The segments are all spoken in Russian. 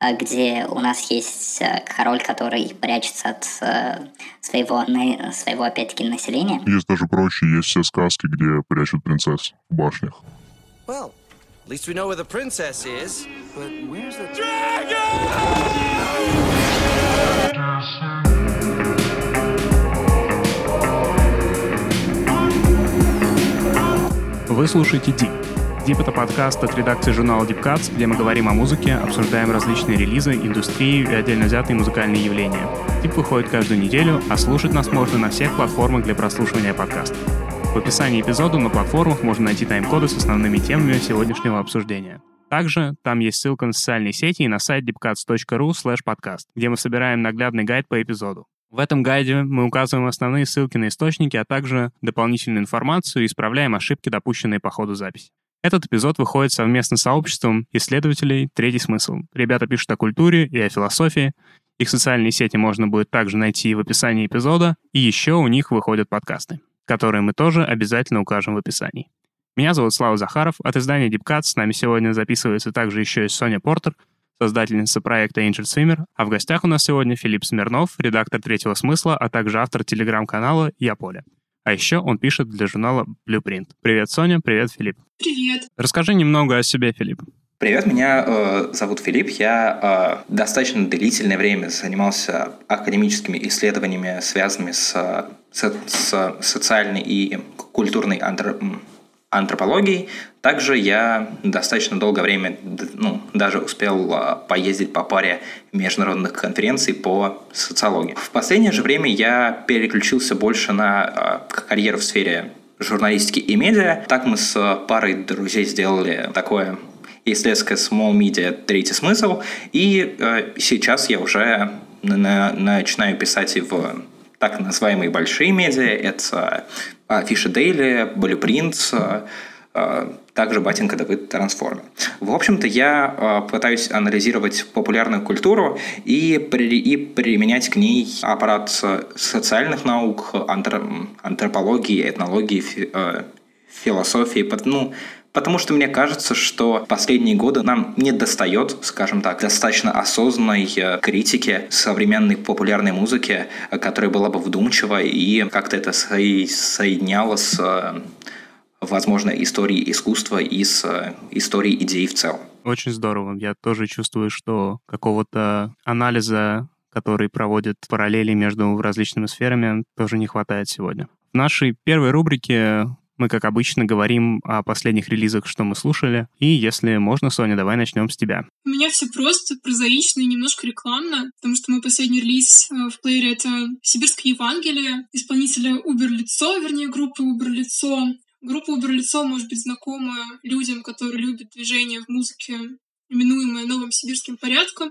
э, где у нас есть э, король, который прячется от своего, своего опять-таки, населения. Есть даже проще, есть все сказки, где прячут принцесс в башнях. Well, at least we know where the princess is, but where's the dragon? Вы слушаете Deep. Deep — это подкаст от редакции журнала Deep Cuts, где мы говорим о музыке, обсуждаем различные релизы, индустрию и отдельно взятые музыкальные явления. Deep выходит каждую неделю, а слушать нас можно на всех платформах для прослушивания подкастов. В описании эпизода на платформах можно найти тайм-коды с основными темами сегодняшнего обсуждения. Также там есть ссылка на социальные сети и на сайт deepcuts.ru podcast, где мы собираем наглядный гайд по эпизоду. В этом гайде мы указываем основные ссылки на источники, а также дополнительную информацию и исправляем ошибки, допущенные по ходу записи. Этот эпизод выходит совместно с сообществом исследователей «Третий смысл». Ребята пишут о культуре и о философии. Их социальные сети можно будет также найти в описании эпизода, и еще у них выходят подкасты, которые мы тоже обязательно укажем в описании. Меня зовут Слава Захаров, от издания Deep Cuts с нами сегодня записывается также еще и Соня Портер — создательница проекта Angel Swimmer, а в гостях у нас сегодня Филипп Смирнов, редактор «Третьего смысла», а также автор телеграм-канала «Я Поле». А еще он пишет для журнала Blueprint. Привет, Соня, привет, Филипп. Привет. Расскажи немного о себе, Филипп. Привет, меня э, зовут Филипп. Я э, достаточно длительное время занимался академическими исследованиями, связанными с, с, с социальной и культурной антро, антропологией. Также я достаточно долгое время, ну, даже успел а, поездить по паре международных конференций по социологии. В последнее же время я переключился больше на а, карьеру в сфере журналистики и медиа. Так мы с парой друзей сделали такое исследовательское small media «Третий смысл», и э, сейчас я уже на, начинаю писать и в так называемые большие медиа. Это Афиша Дейли, Blueprint, также Батенька Давыд Трансформер. В общем-то, я а, пытаюсь анализировать популярную культуру и, при, и применять к ней аппарат социальных наук, антропологии, этнологии, а, философии, ну, Потому что мне кажется, что последние годы нам не достает, скажем так, достаточно осознанной э, критики современной популярной музыки, э, которая была бы вдумчива и как-то это соединяла с, э, возможно, историей искусства и с историей идей в целом. Очень здорово. Я тоже чувствую, что какого-то анализа который проводит параллели между различными сферами, тоже не хватает сегодня. В нашей первой рубрике мы, как обычно, говорим о последних релизах, что мы слушали. И если можно, Соня, давай начнем с тебя. У меня все просто, прозаично и немножко рекламно, потому что мой последний релиз э, в плеере — это «Сибирское Евангелие» исполнителя Убер-лицо, вернее, группы Убер-лицо. Группа Убер-лицо может быть знакома людям, которые любят движение в музыке, именуемое новым сибирским порядком.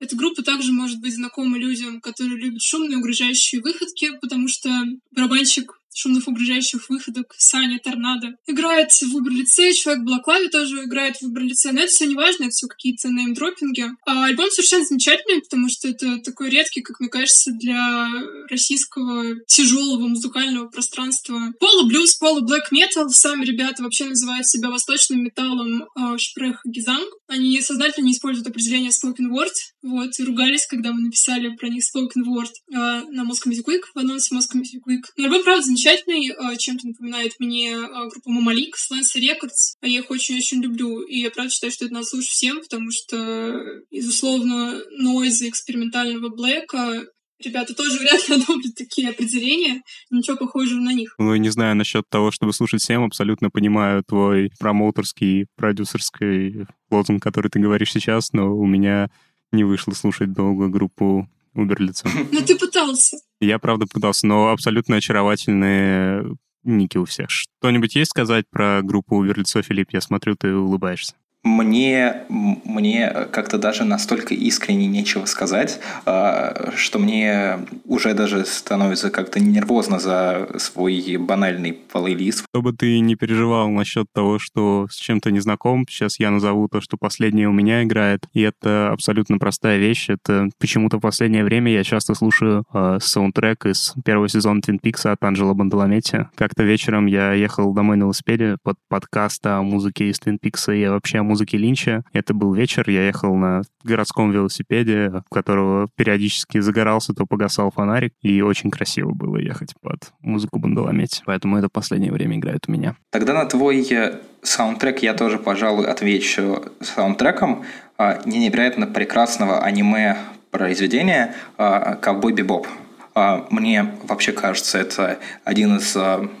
Эта группа также может быть знакома людям, которые любят шумные угрожающие выходки, потому что барабанщик шумных угрожающих выходок Саня Торнадо. Играет в Убер-лице, человек в Балаклаве тоже играет в Убер-лице, но это все не важно, это все какие-то неймдропинги. А альбом совершенно замечательный, потому что это такой редкий, как мне кажется, для российского тяжелого музыкального пространства. Полу-блюз, полу-блэк метал. Сами ребята вообще называют себя восточным металлом э, Шпрех Гизанг. Они сознательно не используют определение spoken word, вот, и ругались, когда мы написали про них spoken word э, на Moscow Music Week, в анонсе Moscow Music Week. Но альбом, правда, замечательный, э, чем-то напоминает мне э, группу Мамалик с Lance Records. Я их очень-очень люблю, и я правда считаю, что это надо слушать всем, потому что, безусловно, нойзы экспериментального блэка Ребята тоже вряд ли одобрят такие определения, ничего похожего на них. Ну, не знаю насчет того, чтобы слушать всем, абсолютно понимаю твой промоутерский, продюсерский лозунг, который ты говоришь сейчас, но у меня не вышло слушать долго группу Уберлица. Ну, ты пытался. Я, правда, пытался, но абсолютно очаровательные ники у всех. Что-нибудь есть сказать про группу Уберлицо, Филипп? Я смотрю, ты улыбаешься мне, мне как-то даже настолько искренне нечего сказать, а, что мне уже даже становится как-то нервозно за свой банальный плейлист. Чтобы ты не переживал насчет того, что с чем-то не знаком, сейчас я назову то, что последнее у меня играет, и это абсолютно простая вещь. Это почему-то в последнее время я часто слушаю э, саундтрек из первого сезона Твин Пикса от Анджела Бандаламетти. Как-то вечером я ехал домой на велосипеде под подкаст о музыке из Твин Пикса, и вообще музыки Линча. Это был вечер, я ехал на городском велосипеде, в которого периодически загорался, то погасал фонарик, и очень красиво было ехать под музыку Бандаломети. Поэтому это последнее время играет у меня. Тогда на твой э, саундтрек я тоже, пожалуй, отвечу саундтреком а, невероятно прекрасного аниме произведения а, «Ковбой Бибоп». А, мне вообще кажется, это один из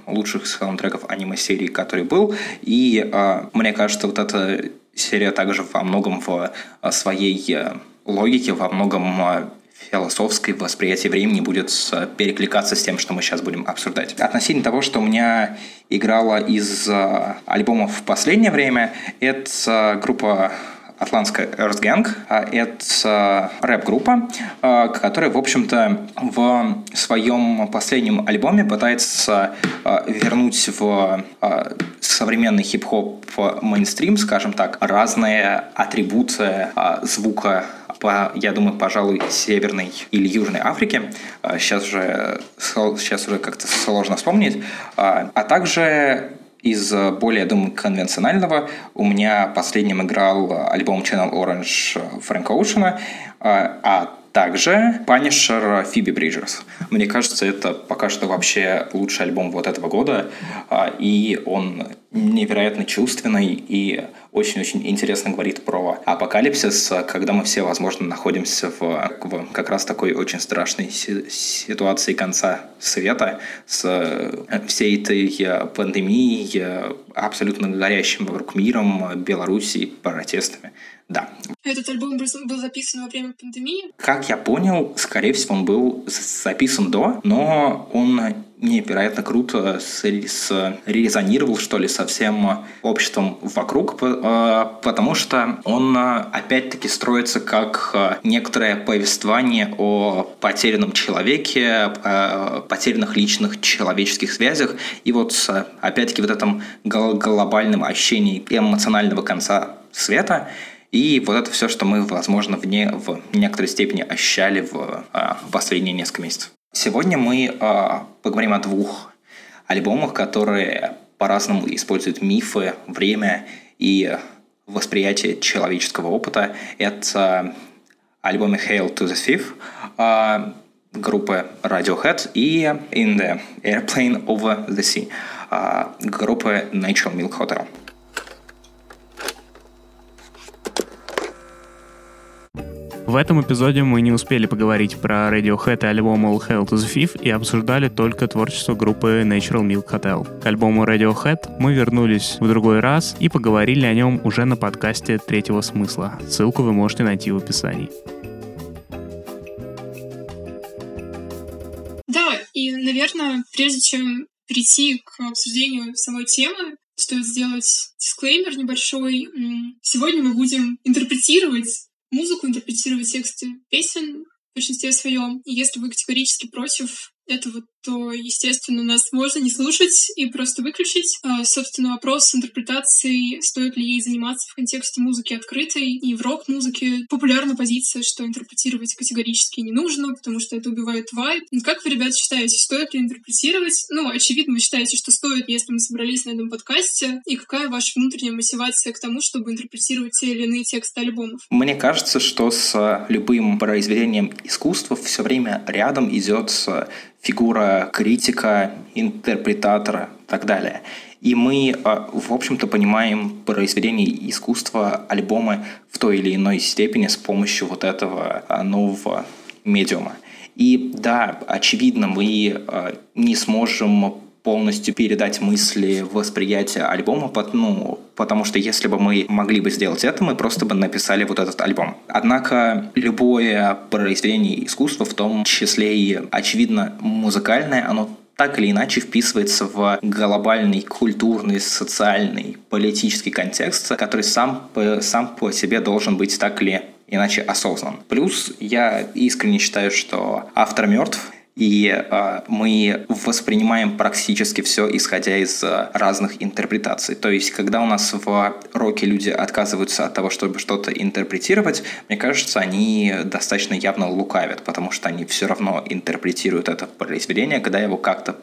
лучших саундтреков аниме-серии, который был. И мне кажется, вот эта серия также во многом в своей э, логике, во многом философское восприятие времени будет перекликаться с тем, что мы сейчас будем обсуждать. Относительно того, что у меня играла из э, альбомов в последнее время, это группа Атлантская Earth Gang. А это рэп-группа, а, которая, в общем-то, в своем последнем альбоме пытается а, вернуть в современный хип-хоп мейнстрим, скажем так, разные атрибуты звука по, я думаю, пожалуй, Северной или Южной Африке. Сейчас уже, сейчас уже как-то сложно вспомнить. А также из э, более, думаю, конвенционального. У меня последним играл альбом Channel Orange Фрэнка Оушена, а также Punisher Фиби Бриджерс. Мне кажется, это пока что вообще лучший альбом вот этого года, а, и он невероятно чувственный и очень-очень интересно говорит про апокалипсис, когда мы все, возможно, находимся в, в как раз такой очень страшной ситуации конца света с э, всей этой э, пандемией, э, абсолютно горящим вокруг миром, Белоруссией, протестами. Да. Этот альбом был записан во время пандемии? Как я понял, скорее всего, он был записан до, но он невероятно круто с, с, резонировал, что ли, со всем обществом вокруг, э, потому что он, э, опять-таки, строится как э, некоторое повествование о потерянном человеке, потерянных личных человеческих связях, и вот, опять-таки, вот этом глобальном ощущении эмоционального конца света, и вот это все, что мы, возможно, в, не, в некоторой степени ощущали в, а, в последние несколько месяцев. Сегодня мы а, поговорим о двух альбомах, которые по-разному используют мифы, время и восприятие человеческого опыта. Это альбомы Hail to the Thief а, группы Radiohead и In the Airplane Over the Sea группы Natural Milk Hotel. В этом эпизоде мы не успели поговорить про Radiohead и альбом All Hail to the Thief и обсуждали только творчество группы Natural Milk Hotel. К альбому Radiohead мы вернулись в другой раз и поговорили о нем уже на подкасте «Третьего смысла». Ссылку вы можете найти в описании. Да, и, наверное, прежде чем перейти к обсуждению самой темы, стоит сделать дисклеймер небольшой. Сегодня мы будем интерпретировать музыку, интерпретировать тексты песен в большинстве своем. И если вы категорически против этого, то, естественно, нас можно не слушать и просто выключить. А, собственно, вопрос с интерпретацией, стоит ли ей заниматься в контексте музыки открытой. И в рок-музыке популярна позиция, что интерпретировать категорически не нужно, потому что это убивает вайб. Как вы, ребят, считаете, стоит ли интерпретировать? Ну, очевидно, вы считаете, что стоит, если мы собрались на этом подкасте. И какая ваша внутренняя мотивация к тому, чтобы интерпретировать те или иные тексты альбомов? Мне кажется, что с любым произведением искусства все время рядом идет фигура критика, интерпретатора и так далее. И мы, а, в общем-то, понимаем произведение искусства, альбомы в той или иной степени с помощью вот этого а, нового медиума. И да, очевидно, мы а, не сможем полностью передать мысли восприятия альбома, ну, потому что если бы мы могли бы сделать это, мы просто бы написали вот этот альбом. Однако любое произведение искусства, в том числе и, очевидно, музыкальное, оно так или иначе вписывается в глобальный культурный, социальный, политический контекст, который сам по, сам по себе должен быть так или иначе осознан. Плюс я искренне считаю, что автор мертв, и э, мы воспринимаем практически все, исходя из э, разных интерпретаций. То есть, когда у нас в роке люди отказываются от того, чтобы что-то интерпретировать, мне кажется, они достаточно явно лукавят, потому что они все равно интерпретируют это произведение, когда его как-то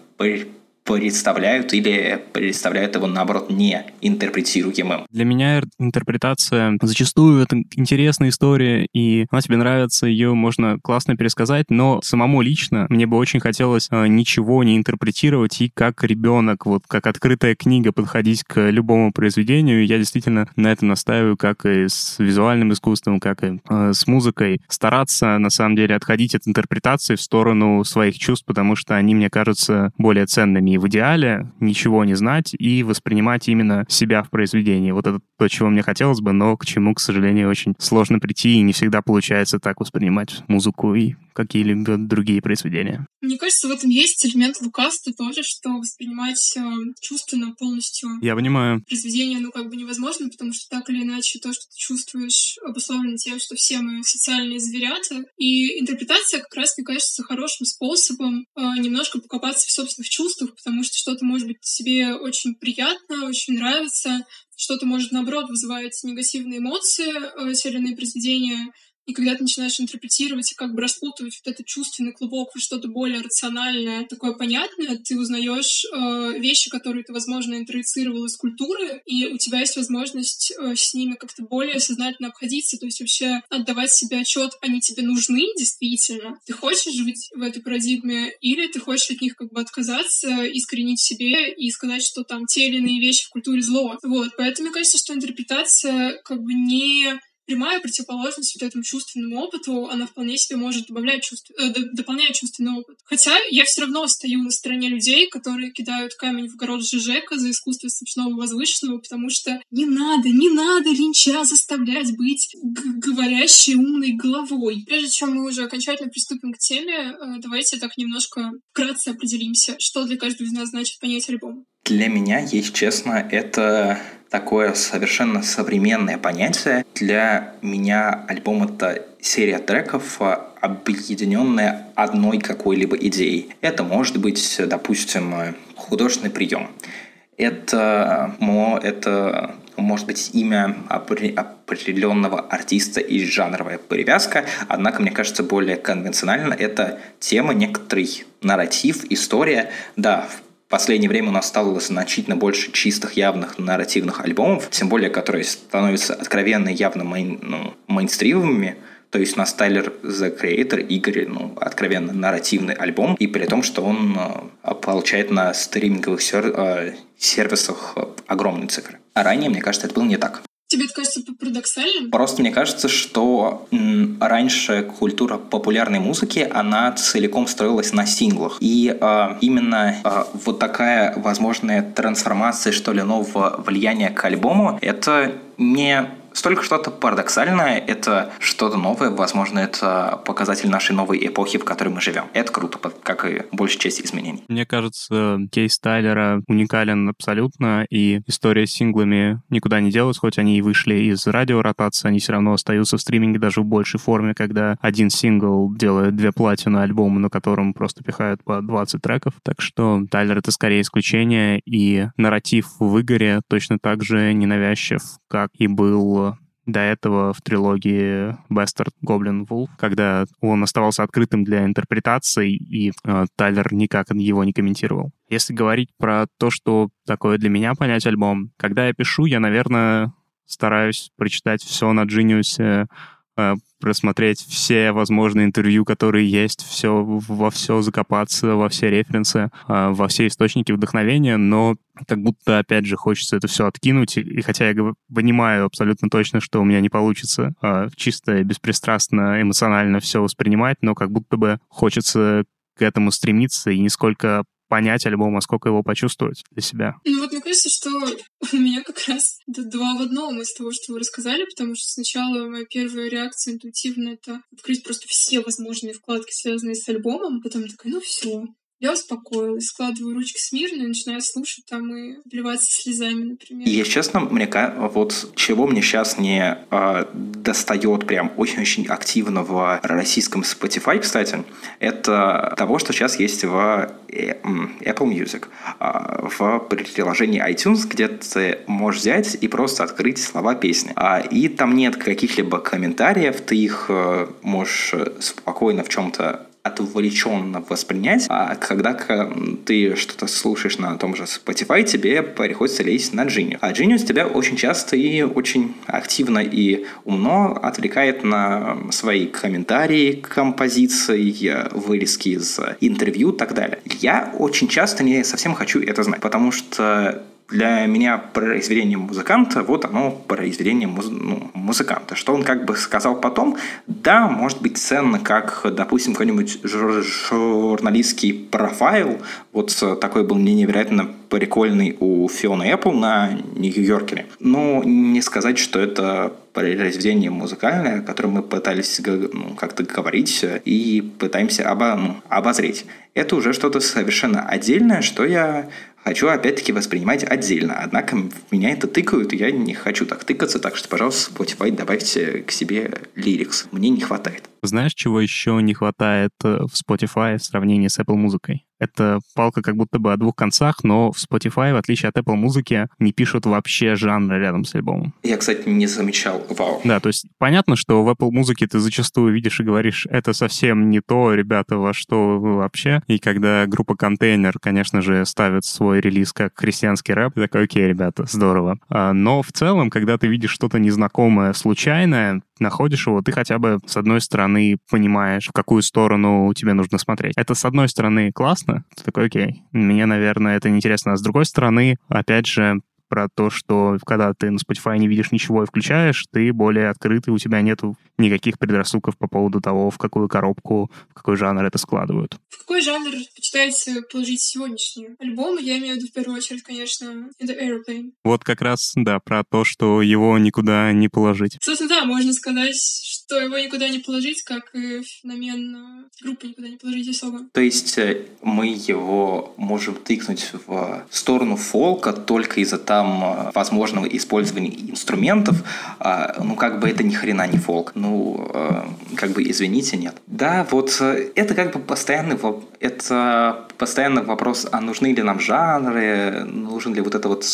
представляют или представляют его, наоборот, не интерпретируемым. Для меня интерпретация зачастую это интересная история, и она тебе нравится, ее можно классно пересказать, но самому лично мне бы очень хотелось э, ничего не интерпретировать и как ребенок, вот как открытая книга подходить к любому произведению. Я действительно на это настаиваю, как и с визуальным искусством, как и э, с музыкой. Стараться, на самом деле, отходить от интерпретации в сторону своих чувств, потому что они, мне кажутся, более ценными в идеале ничего не знать и воспринимать именно себя в произведении. Вот это то, чего мне хотелось бы, но к чему, к сожалению, очень сложно прийти, и не всегда получается так воспринимать музыку и какие-либо другие произведения. Мне кажется, в этом есть элемент лукавства тоже, что воспринимать э, чувственно полностью Я понимаю. произведение, ну, как бы невозможно, потому что так или иначе то, что ты чувствуешь, обусловлено тем, что все мы социальные зверята. И интерпретация как раз, мне кажется, хорошим способом э, немножко покопаться в собственных чувствах, потому что что-то может быть себе очень приятно, очень нравится, что-то может, наоборот, вызывать негативные эмоции, э, те или иные произведения — и когда ты начинаешь интерпретировать и как бы распутывать вот этот чувственный клубок в что-то более рациональное, такое понятное, ты узнаешь э, вещи, которые ты, возможно, интроицировал из культуры, и у тебя есть возможность э, с ними как-то более сознательно обходиться, то есть вообще отдавать себе отчет, они тебе нужны действительно. Ты хочешь жить в этой парадигме, или ты хочешь от них как бы отказаться, искоренить в себе и сказать, что там те или иные вещи в культуре зло. Вот, поэтому мне кажется, что интерпретация как бы не прямая противоположность вот этому чувственному опыту, она вполне себе может добавлять чувств... э, дополнять чувственный опыт. Хотя я все равно стою на стороне людей, которые кидают камень в город Жижека за искусство смешного возвышенного, потому что не надо, не надо линча заставлять быть говорящей умной головой. Прежде чем мы уже окончательно приступим к теме, э, давайте так немножко вкратце определимся, что для каждого из нас значит понять альбом. Для меня, если честно, это такое совершенно современное понятие. Для меня альбом — это серия треков, объединенная одной какой-либо идеей. Это может быть, допустим, художественный прием. Это, это может быть имя определенного артиста и жанровая привязка, однако, мне кажется, более конвенционально это тема, некоторый нарратив, история. Да, в в последнее время у нас стало значительно больше чистых, явных нарративных альбомов, тем более, которые становятся откровенно явно мейн, ну, мейнстримовыми, то есть у нас Тайлер The Creator, Игорь, ну, откровенно нарративный альбом, и при том, что он э, получает на стриминговых э, сервисах огромные цифры. А ранее, мне кажется, это было не так. Тебе это кажется парадоксальным? Просто мне кажется, что раньше культура популярной музыки, она целиком строилась на синглах. И э, именно э, вот такая возможная трансформация, что ли, нового влияния к альбому, это не столько что-то парадоксальное, это что-то новое, возможно, это показатель нашей новой эпохи, в которой мы живем. Это круто, как и большая часть изменений. Мне кажется, кейс Тайлера уникален абсолютно, и история с синглами никуда не делась, хоть они и вышли из радиоротации, они все равно остаются в стриминге даже в большей форме, когда один сингл делает две платины альбома, на котором просто пихают по 20 треков. Так что Тайлер — это скорее исключение, и нарратив в Игоре точно так же ненавязчив, как и был до этого в трилогии Bastard Goblin Wolf, когда он оставался открытым для интерпретаций, и э, Тайлер никак его не комментировал. Если говорить про то, что такое для меня понять альбом, когда я пишу, я, наверное, стараюсь прочитать все на Genius, э, просмотреть все возможные интервью, которые есть, все, во все закопаться, во все референсы, э, во все источники вдохновения, но как будто, опять же, хочется это все откинуть, и хотя я понимаю абсолютно точно, что у меня не получится э, чисто беспристрастно, эмоционально все воспринимать, но как будто бы хочется к этому стремиться и нисколько понять альбом, а сколько его почувствовать для себя. Ну вот мне кажется, что у меня как раз два в одном из того, что вы рассказали, потому что сначала моя первая реакция интуитивно — это открыть просто все возможные вкладки, связанные с альбомом, потом такая, ну все, я успокоилась, складываю ручки смирно и начинаю слушать там и плеваться слезами, например. Если честно, мне вот чего мне сейчас не э, достает прям очень-очень активно в российском Spotify, кстати, это того, что сейчас есть в э, Apple Music, э, в приложении iTunes, где ты можешь взять и просто открыть слова песни. А, и там нет каких-либо комментариев, ты их э, можешь спокойно в чем-то отвлеченно воспринять, а когда ты что-то слушаешь на том же Spotify, тебе приходится лезть на Genius. А Genius тебя очень часто и очень активно и умно отвлекает на свои комментарии к композиции, вырезки из интервью и так далее. Я очень часто не совсем хочу это знать, потому что для меня произведение музыканта, вот оно произведение муз, ну, музыканта. Что он как бы сказал потом, да, может быть ценно, как, допустим, какой-нибудь жур журналистский профайл, вот такой был мне невероятно прикольный у Фиона Apple на Нью-Йоркере. Но не сказать, что это произведение музыкальное, о котором мы пытались ну, как-то говорить и пытаемся обо, ну, обозреть. Это уже что-то совершенно отдельное, что я хочу опять-таки воспринимать отдельно. Однако меня это тыкают, и я не хочу так тыкаться, так что, пожалуйста, Spotify добавьте к себе лирикс. Мне не хватает. Знаешь, чего еще не хватает э, в Spotify в сравнении с Apple музыкой? Это палка как будто бы о двух концах, но в Spotify, в отличие от Apple музыки, не пишут вообще жанры рядом с альбомом. Я, кстати, не замечал. Вау. Да, то есть понятно, что в Apple музыке ты зачастую видишь и говоришь, это совсем не то, ребята, во что вы вообще. И когда группа Контейнер, конечно же, ставит свой релиз как христианский рэп, ты такой, окей, ребята, здорово. А, но в целом, когда ты видишь что-то незнакомое, случайное, находишь его, ты хотя бы с одной стороны понимаешь, в какую сторону тебе нужно смотреть. Это с одной стороны классно, ты такой, окей, мне, наверное, это неинтересно, а с другой стороны, опять же, про то, что когда ты на Spotify не видишь ничего и включаешь, ты более открытый, у тебя нету никаких предрассудков по поводу того, в какую коробку, в какой жанр это складывают. В какой жанр предпочитаете положить сегодняшний альбом? Я имею в виду в первую очередь, конечно, это Airplane. Вот как раз, да, про то, что его никуда не положить. Собственно, да, можно сказать, что его никуда не положить, как и феномен э, группы никуда не положить особо. То есть э, мы его можем тыкнуть в сторону фолка только из-за там э, возможного использования инструментов, а, ну как бы это ни хрена не фолк. Ну, как бы извините, нет. Да, вот это как бы постоянный, это постоянный вопрос, а нужны ли нам жанры, нужен ли вот это вот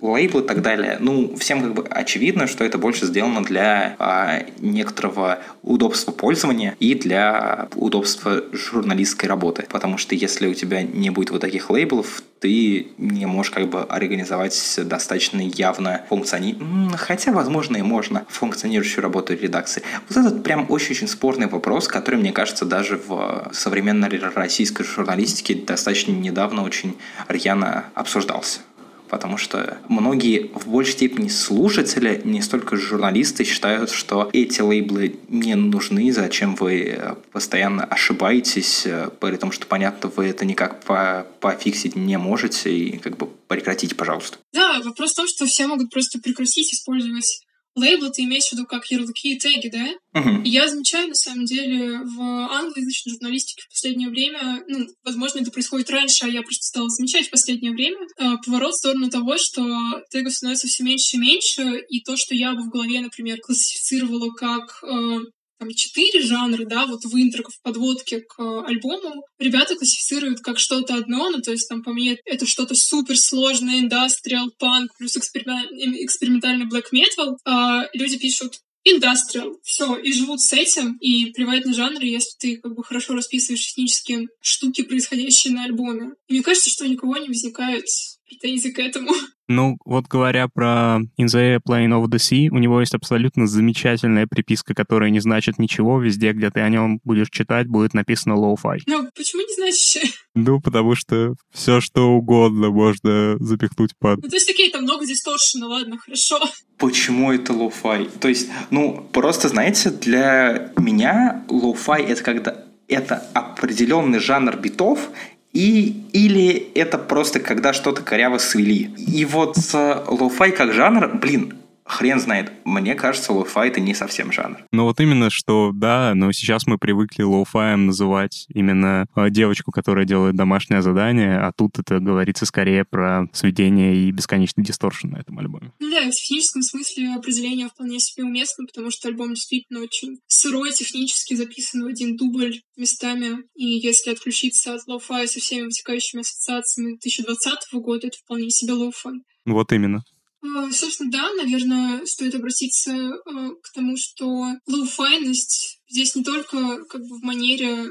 лейбл и так далее. Ну, всем как бы очевидно, что это больше сделано для а, некоторого удобства пользования и для удобства журналистской работы. Потому что если у тебя не будет вот таких лейблов, ты не можешь как бы организовать достаточно явно функциони... Хотя, возможно, и можно функционирующую работу редакции. Вот этот прям очень-очень спорный вопрос, который, мне кажется, даже в современной российской журналистике достаточно недавно очень рьяно обсуждался потому что многие в большей степени слушатели, не столько журналисты, считают, что эти лейблы не нужны, зачем вы постоянно ошибаетесь, при том, что, понятно, вы это никак по пофиксить не можете, и как бы прекратите, пожалуйста. Да, вопрос в том, что все могут просто прекратить использовать лейблы ты имеешь в виду как ярлыки и теги, да? Uh-huh. И я замечаю, на самом деле, в англоязычной журналистике в последнее время, ну, возможно, это происходит раньше, а я просто стала замечать в последнее время, э, поворот в сторону того, что тегов становится все меньше и меньше, и то, что я бы в голове, например, классифицировала как э, там четыре жанра, да, вот в интро, в подводке к альбому, ребята классифицируют как что-то одно, ну, то есть там по мне это что-то суперсложное, индастриал, панк, плюс экспериментальный black metal, а люди пишут индастриал, все, и живут с этим, и плевать на жанры, если ты как бы хорошо расписываешь технические штуки, происходящие на альбоме. И мне кажется, что у никого не возникает претензий к этому. Ну, вот говоря про In the Airplane of the Sea, у него есть абсолютно замечательная приписка, которая не значит ничего. Везде, где ты о нем будешь читать, будет написано low-fi. Ну, почему не значит? Ну, потому что все что угодно можно запихнуть под... Ну, то есть, окей, там много дисторшена, ладно, хорошо. Почему это лоу-фай? То есть, ну, просто, знаете, для меня лоу-фай — это когда это определенный жанр битов, и, или это просто когда что-то коряво свели. И вот лоу-фай как жанр, блин, хрен знает. Мне кажется, лоу-фай это не совсем жанр. Ну вот именно, что да, но сейчас мы привыкли лоу-фаем называть именно э, девочку, которая делает домашнее задание, а тут это говорится скорее про сведение и бесконечный дисторшн на этом альбоме. Ну да, в техническом смысле определение вполне себе уместно, потому что альбом действительно очень сырой, технически записан в один дубль местами, и если отключиться от лоу-фая со всеми вытекающими ассоциациями 2020 года, это вполне себе лоу-фай. Вот именно. А, собственно, да, наверное, стоит обратиться а, к тому, что лоуфайность здесь не только как бы в манере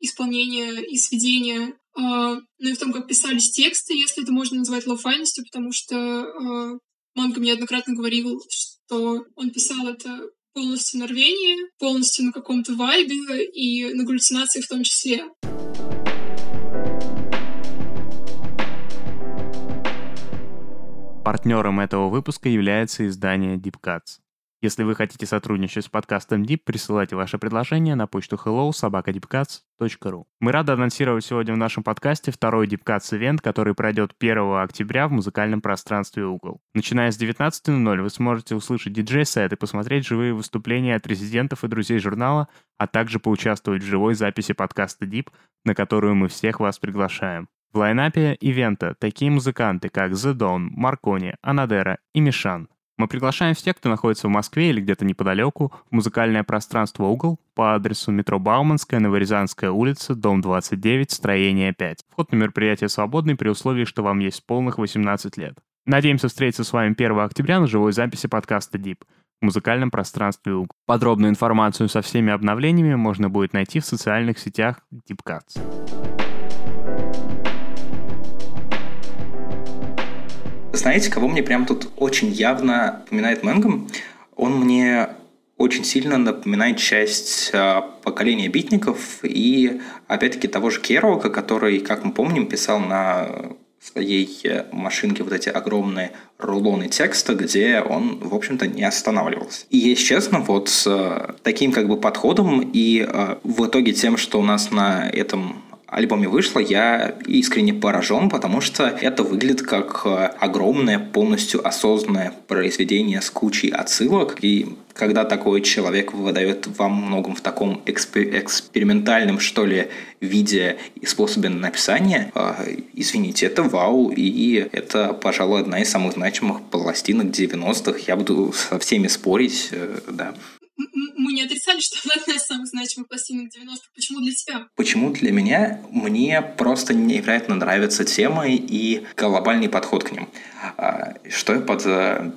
исполнения и сведения, но и в том, как писались тексты, если это можно назвать лоуфайностью, потому что Манго неоднократно говорил, что он писал это полностью на рвении, полностью на каком-то вайбе и на галлюцинации в том числе. Партнером этого выпуска является издание Deep Cuts. Если вы хотите сотрудничать с подкастом Deep, присылайте ваше предложение на почту hello. Мы рады анонсировать сегодня в нашем подкасте второй Deep Cuts ивент, который пройдет 1 октября в музыкальном пространстве Угол. Начиная с 19.00 вы сможете услышать диджей-сет и посмотреть живые выступления от резидентов и друзей журнала, а также поучаствовать в живой записи подкаста Deep, на которую мы всех вас приглашаем. В лайнапе ивента такие музыканты, как The Dawn, Маркони, Анадера и Мишан. Мы приглашаем всех, кто находится в Москве или где-то неподалеку, в музыкальное пространство «Угол» по адресу метро Бауманская, Новорязанская улица, дом 29, строение 5. Вход на мероприятие свободный при условии, что вам есть полных 18 лет. Надеемся встретиться с вами 1 октября на живой записи подкаста Deep в музыкальном пространстве «Угол». Подробную информацию со всеми обновлениями можно будет найти в социальных сетях Deepcats. Знаете, кого мне прям тут очень явно напоминает Мэнгом? Он мне очень сильно напоминает часть э, поколения битников и, опять-таки, того же Керуака, который, как мы помним, писал на своей э, машинке вот эти огромные рулоны текста, где он, в общем-то, не останавливался. И, если честно, вот с э, таким как бы подходом и э, в итоге тем, что у нас на этом альбоме вышло, я искренне поражен, потому что это выглядит как э, огромное, полностью осознанное произведение с кучей отсылок. И когда такой человек выдает во многом в таком экспер- экспериментальном, что ли, виде и способе написания, э, извините, это вау, и это, пожалуй, одна из самых значимых пластинок 90-х. Я буду со всеми спорить, э, да мы не отрицали, что она одна из самых значимых пластинок 90-х. Почему для тебя? Почему для меня? Мне просто невероятно нравятся темы и глобальный подход к ним. А, что я под э,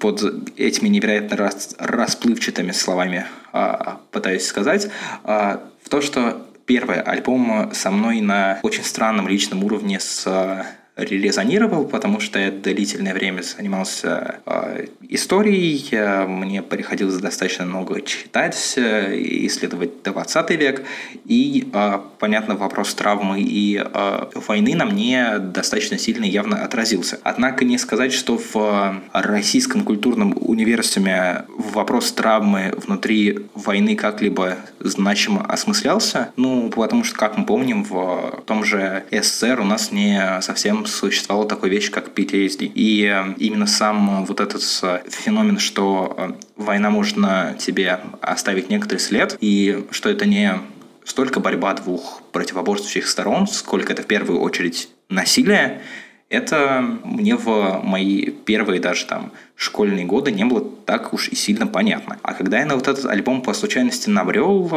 под этими невероятно рас, расплывчатыми словами а, пытаюсь сказать, а, в то, что первый альбом со мной на очень странном личном уровне с резонировал, потому что я длительное время занимался э, историей, мне приходилось достаточно много читать, э, исследовать 20 век, и, э, понятно, вопрос травмы и э, войны на мне достаточно сильно явно отразился. Однако не сказать, что в российском культурном универсуме вопрос травмы внутри войны как-либо значимо осмыслялся, ну, потому что, как мы помним, в том же СССР у нас не совсем существовала такой вещь, как PTSD. И э, именно сам вот этот э, феномен, что э, война может тебе оставить некоторый след, и что это не столько борьба двух противоборствующих сторон, сколько это в первую очередь насилие, это мне в мои первые даже там школьные годы не было так уж и сильно понятно. А когда я на вот этот альбом по случайности набрел,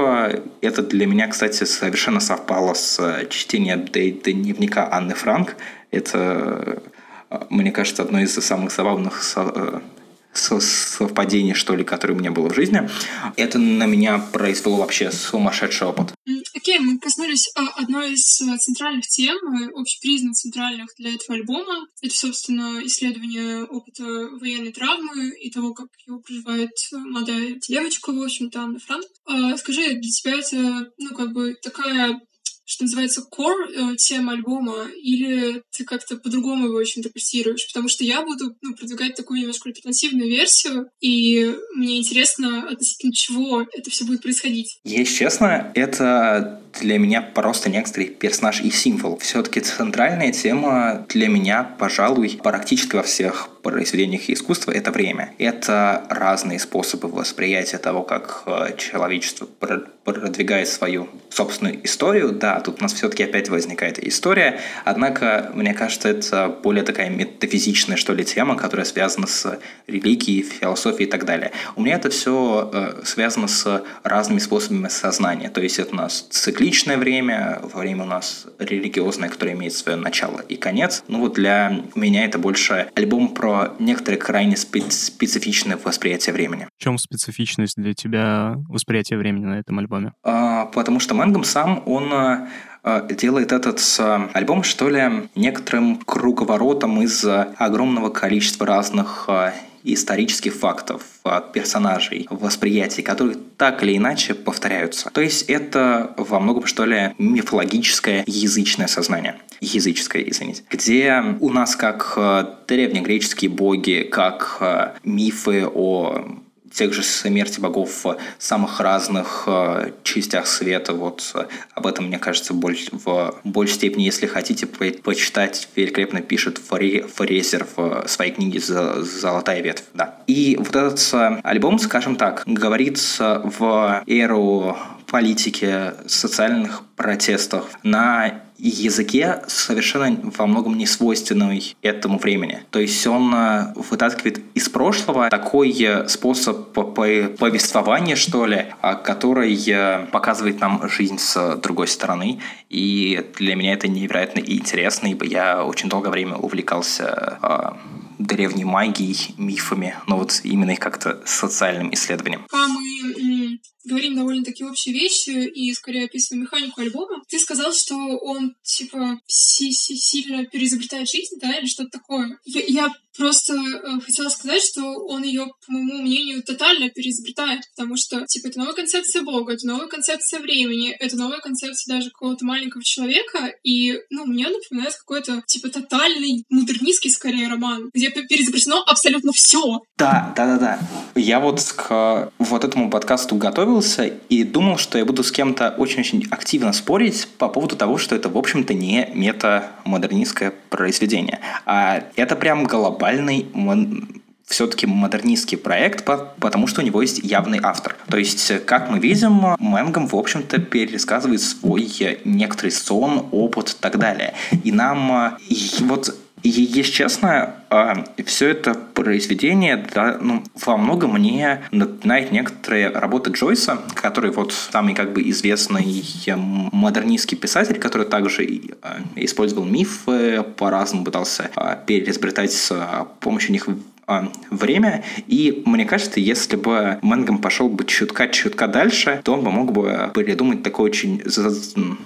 это для меня, кстати, совершенно совпало с чтением дневника Анны Франк. Это, мне кажется, одно из самых забавных совпадений, что ли, которые у меня было в жизни. Это на меня произвело вообще сумасшедший опыт. Окей, okay, мы коснулись а, одной из а, центральных тем, э, общепризнанных центральных для этого альбома. Это, собственно, исследование опыта военной травмы и того, как его проживает молодая девочка, в общем-то, Анна Франк. А, скажи, для тебя это, ну, как бы такая что называется, core э, тема альбома, или ты как-то по-другому его очень интерпретируешь? Потому что я буду ну, продвигать такую немножко альтернативную версию, и мне интересно, относительно чего это все будет происходить. Если честно, это для меня просто некоторый персонаж и символ. Все-таки центральная тема для меня, пожалуй, практически во всех произведениях искусства — это время. Это разные способы восприятия того, как э, человечество продвигает свою собственную историю. Да, тут у нас все-таки опять возникает история, однако, мне кажется, это более такая метафизичная, что ли, тема, которая связана с религией, философией и так далее. У меня это все э, связано с разными способами сознания. То есть это у нас цикл цикличное время, время у нас религиозное, которое имеет свое начало и конец. Ну вот для меня это больше альбом про некоторые крайне специфичное восприятие времени. В чем специфичность для тебя восприятия времени на этом альбоме? А, потому что Мэнгом сам, он а, а, делает этот а, альбом, что ли, некоторым круговоротом из огромного количества разных исторических фактов, персонажей, восприятий, которые так или иначе повторяются. То есть это во многом, что ли, мифологическое язычное сознание. Языческое, извините. Где у нас как э, древнегреческие боги, как э, мифы о тех же смерти богов в самых разных э, частях света. Вот э, об этом, мне кажется, в большей степени, если хотите по почитать, великолепно пишет Фаре, Фрезер в своей книге «Золотая ветвь». Да. И вот этот э, альбом, скажем так, говорится в эру политики, социальных протестах на языке совершенно во многом не свойственный этому времени. То есть он э, вытаскивает из прошлого такой э, способ повествования, что ли, а, который э, показывает нам жизнь с другой стороны. И для меня это невероятно интересно, ибо я очень долгое время увлекался древней магией, мифами, но вот именно их как-то социальным исследованием. А мы говорим довольно-таки общие вещи и скорее описываем механику альбома. Ты сказал, что он, типа, си -си сильно переизобретает жизнь, да, или что-то такое. Я, я просто э, хотела сказать, что он ее, по моему мнению, тотально переизобретает, потому что, типа, это новая концепция Бога, это новая концепция времени, это новая концепция даже какого-то маленького человека, и, ну, мне напоминает какой-то, типа, тотальный модернистский, скорее, роман, где переизобретено абсолютно все. Да, да, да, да. Я вот к вот этому подкасту готовил готовился и думал, что я буду с кем-то очень-очень активно спорить по поводу того, что это, в общем-то, не метамодернистское произведение. А это прям глобальный все-таки модернистский проект, потому что у него есть явный автор. То есть, как мы видим, Мэнгом, в общем-то, пересказывает свой некоторый сон, опыт и так далее. И нам и вот и, если честно, а, все это произведение да, ну, во многом мне напоминает некоторые работы Джойса, который вот самый как бы известный модернистский писатель, который также а, использовал мифы, по-разному пытался а, переизобретать с помощью них время. И мне кажется, если бы Мэнгом пошел бы чутка-чутка дальше, то он бы мог бы придумать такой очень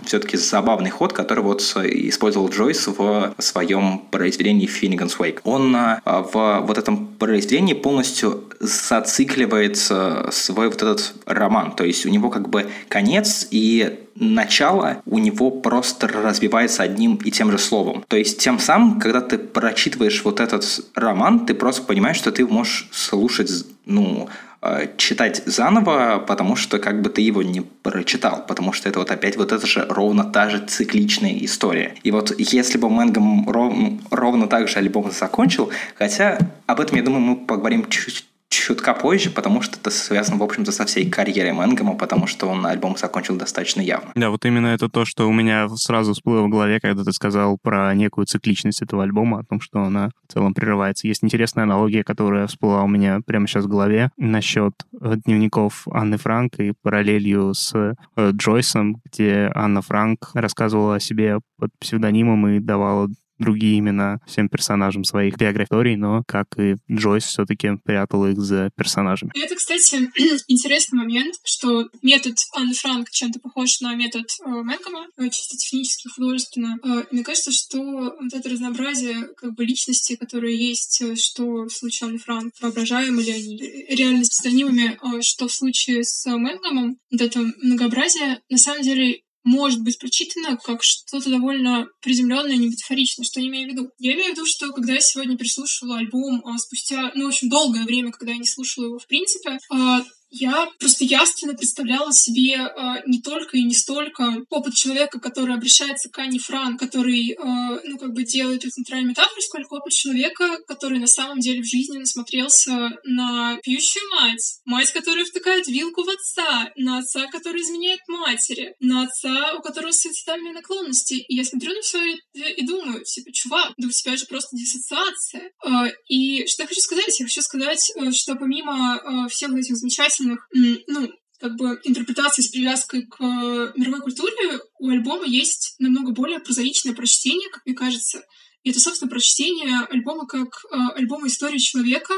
все-таки забавный ход, который вот использовал Джойс в своем произведении Finnegan's Wake. Он а, в вот этом произведении полностью зацикливает свой вот этот роман. То есть у него как бы конец и начало у него просто развивается одним и тем же словом. То есть тем самым, когда ты прочитываешь вот этот роман, ты просто понимаешь, что ты можешь слушать, ну, э, читать заново, потому что как бы ты его не прочитал, потому что это вот опять вот это же ровно та же цикличная история. И вот если бы Мэнгом ров, ровно так же альбом закончил, хотя об этом, я думаю, мы поговорим чуть чутка позже, потому что это связано, в общем-то, со всей карьерой Мэнгома, потому что он альбом закончил достаточно явно. Да, вот именно это то, что у меня сразу всплыло в голове, когда ты сказал про некую цикличность этого альбома, о том, что она в целом прерывается. Есть интересная аналогия, которая всплыла у меня прямо сейчас в голове насчет э, дневников Анны Франк и параллелью с э, Джойсом, где Анна Франк рассказывала о себе под псевдонимом и давала другие имена всем персонажам своих биографий, но, как и Джойс, все-таки прятал их за персонажами. Это, кстати, интересный момент, что метод Анны Франк чем-то похож на метод э, Мэнкома, э, чисто технически, художественно. Э, мне кажется, что вот это разнообразие как бы личности, которые есть, э, что в случае Анны Франк, воображаемы ли они, реально псевдонимами, э, что в случае с Мэнкомом, вот это многообразие, на самом деле может быть прочитано как что-то довольно приземленное, не метафоричное. Что я имею в виду? Я имею в виду, что когда я сегодня переслушивала альбом а, спустя, ну, в общем, долгое время, когда я не слушала его в принципе, а, я просто ясно представляла себе э, не только и не столько опыт человека, который обращается к Ани Фран, который, э, ну, как бы делает эту центральную метафору, сколько опыт человека, который на самом деле в жизни насмотрелся на пьющую мать, мать, которая втыкает вилку в отца, на отца, который изменяет матери, на отца, у которого суицидальные наклонности. И я смотрю на все и, и думаю, типа, чувак, да у тебя же просто диссоциация. Э, и что я хочу сказать? Я хочу сказать, э, что помимо э, всех этих замечательных замечательных, ну, как бы интерпретации с привязкой к мировой культуре, у альбома есть намного более прозаичное прочтение, как мне кажется. И это, собственно, прочтение альбома как э, альбома истории человека,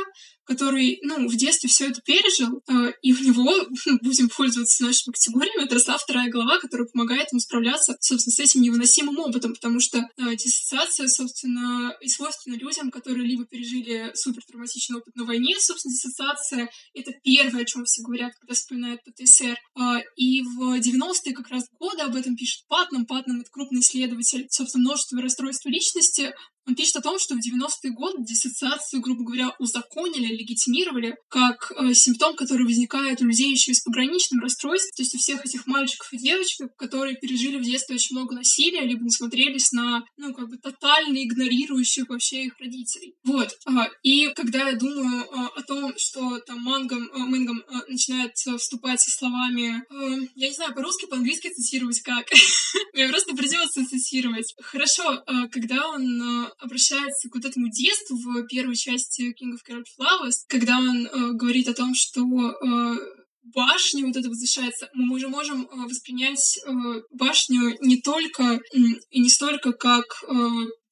который, ну, в детстве все это пережил, э, и в него, ну, будем пользоваться нашими категориями, отросла вторая голова, которая помогает ему справляться, собственно, с этим невыносимым опытом, потому что э, диссоциация, собственно, и свойственна людям, которые либо пережили супертравматичный опыт на войне, собственно, диссоциация — это первое, о чем все говорят, когда вспоминают ПТСР. Э, и в 90-е как раз годы об этом пишет Патнам. Патнам — это крупный исследователь, собственно, множество расстройств личности. Он пишет о том, что в 90-е годы диссоциацию, грубо говоря, узаконили, легитимировали как э, симптом, который возникает у людей еще и с пограничным расстройством, то есть у всех этих мальчиков и девочек, которые пережили в детстве очень много насилия, либо насмотрелись на, ну, как бы тотально игнорирующих вообще их родителей. Вот. А, и когда я думаю а, о том, что там мангам, а, мэнгам а, начинает вступать со словами, я не знаю, по-русски, по-английски цитировать как? Мне просто придется цитировать. Хорошо, когда он обращается к вот этому детству в первой части King of Carrot Flowers, когда он э, говорит о том, что э, башня вот это возвышается, мы уже можем э, воспринять э, башню не только э, и не столько как э,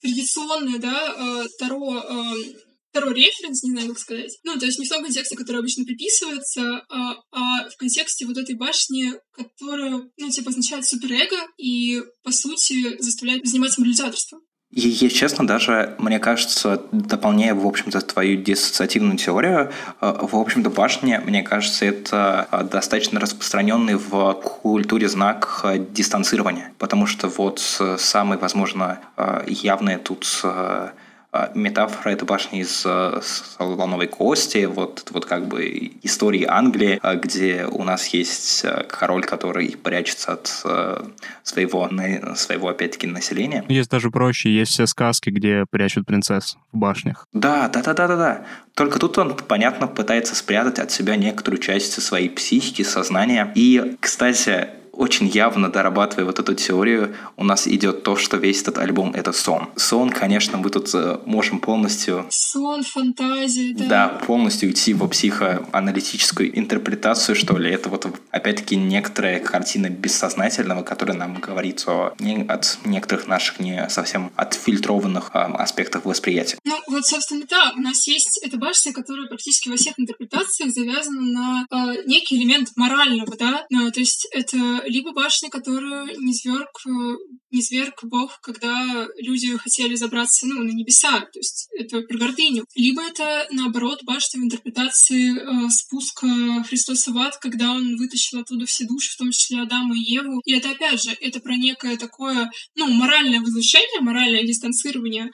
традиционное, да, э, Таро э, второй референс, не знаю, как сказать. Ну, то есть не в том контексте, который обычно приписывается, а, а в контексте вот этой башни, которая, ну, типа, означает суперэго и, по сути, заставляет заниматься морализаторством. И, если честно, даже, мне кажется, дополняя, в общем-то, твою диссоциативную теорию, э, в общем-то, башня, мне кажется, это э, достаточно распространенный в культуре знак э, дистанцирования, потому что вот самый, возможно, явный тут метафора этой башни из э, слоновой кости, вот, вот как бы истории Англии, а, где у нас есть король, который прячется от своего, своего опять-таки, населения. Есть даже проще, есть все сказки, где прячут принцесс в башнях. Да, да, да, да, да, да. Только тут он, понятно, пытается спрятать от себя некоторую часть своей психики, сознания. И, кстати, очень явно дорабатывая вот эту теорию, у нас идет то, что весь этот альбом — это сон. Сон, конечно, мы тут э, можем полностью... Сон, фантазия, да. Да, полностью идти в психоаналитическую интерпретацию, что ли. Это вот, опять-таки, некоторая картина бессознательного, которая нам говорит о, не, от некоторых наших не совсем отфильтрованных э, аспектах восприятия. Ну, вот, собственно, да, у нас есть эта башня, которая практически во всех интерпретациях завязана на э, некий элемент морального, да, ну, то есть это либо башня, которую не зверг, э, не зверг Бог, когда люди хотели забраться ну, на небеса, то есть это про гордыню. Либо это, наоборот, башня в интерпретации э, спуска Христоса в ад, когда он вытащил оттуда все души, в том числе Адама и Еву. И это, опять же, это про некое такое, ну, моральное возвышение, моральное дистанцирование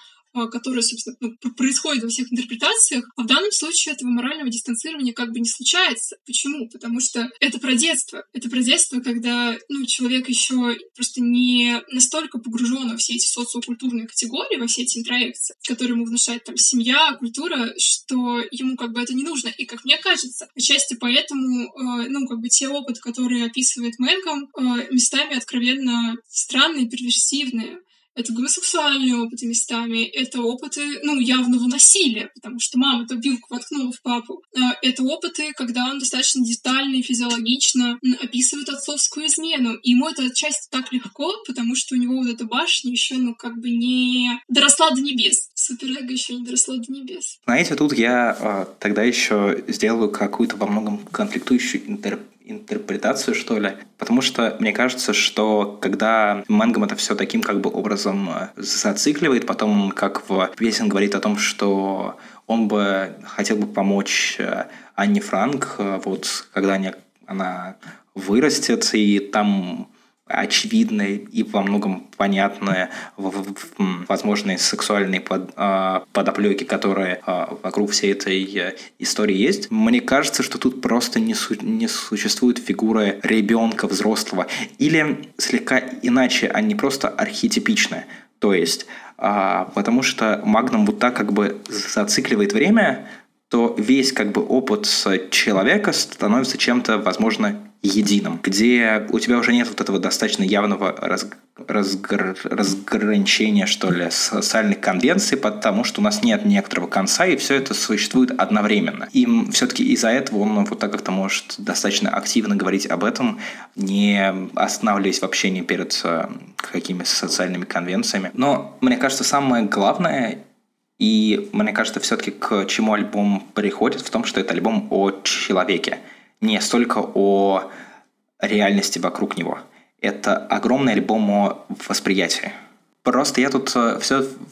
которое, собственно, ну, происходит во всех интерпретациях, а в данном случае этого морального дистанцирования как бы не случается. Почему? Потому что это про детство. Это про детство, когда ну, человек еще просто не настолько погружен во все эти социокультурные категории, во все эти интроекции, которые ему внушает там семья, культура, что ему как бы это не нужно. И, как мне кажется, отчасти поэтому, э, ну, как бы те опыты, которые описывает Мэнком, э, местами откровенно странные, перверсивные это гомосексуальные опыты местами, это опыты, ну, явного насилия, потому что мама эту вилку воткнула в папу. А, это опыты, когда он достаточно детально и физиологично описывает отцовскую измену. И ему это отчасти так легко, потому что у него вот эта башня еще, ну, как бы не доросла до небес. Суперэго еще не доросла до небес. Знаете, тут я э, тогда еще сделаю какую-то во многом конфликтующую интерпретацию интерпретацию, что ли. Потому что мне кажется, что когда Мэнгом это все таким как бы образом э, зацикливает, потом как в песен говорит о том, что он бы хотел бы помочь э, Анне Франк, э, вот когда они, она вырастет, и там очевидные и во многом понятные возможные сексуальные под, а, подоплеки, которые а, вокруг всей этой э, истории есть. Мне кажется, что тут просто не, су не существует фигуры ребенка взрослого. Или слегка иначе, а не просто архетипичная. То есть, а, потому что Магнум вот так как бы зацикливает время, то весь как бы опыт человека становится чем-то, возможно, единым, где у тебя уже нет вот этого достаточно явного раз, разгр, разграничения, что ли, социальных конвенций, потому что у нас нет некоторого конца, и все это существует одновременно. И все-таки из-за этого он вот так как-то может достаточно активно говорить об этом, не останавливаясь в общении перед э, какими-то социальными конвенциями. Но мне кажется, самое главное и мне кажется, все-таки к чему альбом приходит, в том, что это альбом о человеке, не столько о реальности вокруг него. Это огромный альбом о восприятии. Просто я тут все,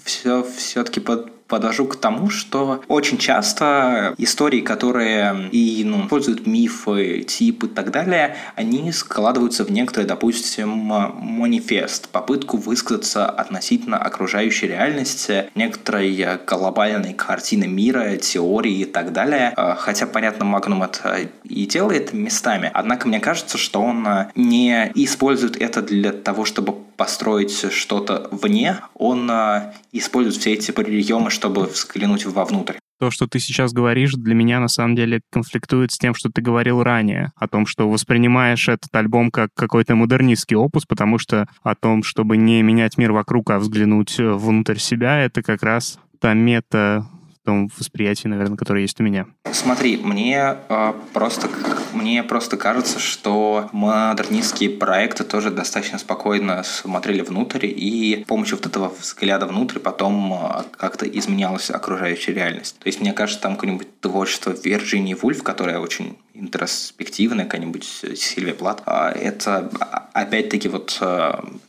все, все-таки под, подвожу к тому, что очень часто истории, которые и ну, используют мифы, типы и так далее, они складываются в некоторый, допустим, манифест, попытку высказаться относительно окружающей реальности, некоторой глобальной картины мира, теории и так далее. А, хотя, понятно, Магнум это и делает местами. Однако мне кажется, что он не использует это для того, чтобы построить что-то вне, он а, использует все эти приемы, чтобы взглянуть вовнутрь. То, что ты сейчас говоришь, для меня на самом деле конфликтует с тем, что ты говорил ранее, о том, что воспринимаешь этот альбом как какой-то модернистский опус, потому что о том, чтобы не менять мир вокруг, а взглянуть внутрь себя, это как раз та мета том восприятии, наверное, которое есть у меня. Смотри, мне э, просто мне просто кажется, что модернистские проекты тоже достаточно спокойно смотрели внутрь, и с помощью вот этого взгляда внутрь потом э, как-то изменялась окружающая реальность. То есть, мне кажется, там какое-нибудь творчество Вирджинии Вульф, которое очень интроспективная, какая-нибудь Сильвия Плат. А, это, опять-таки, вот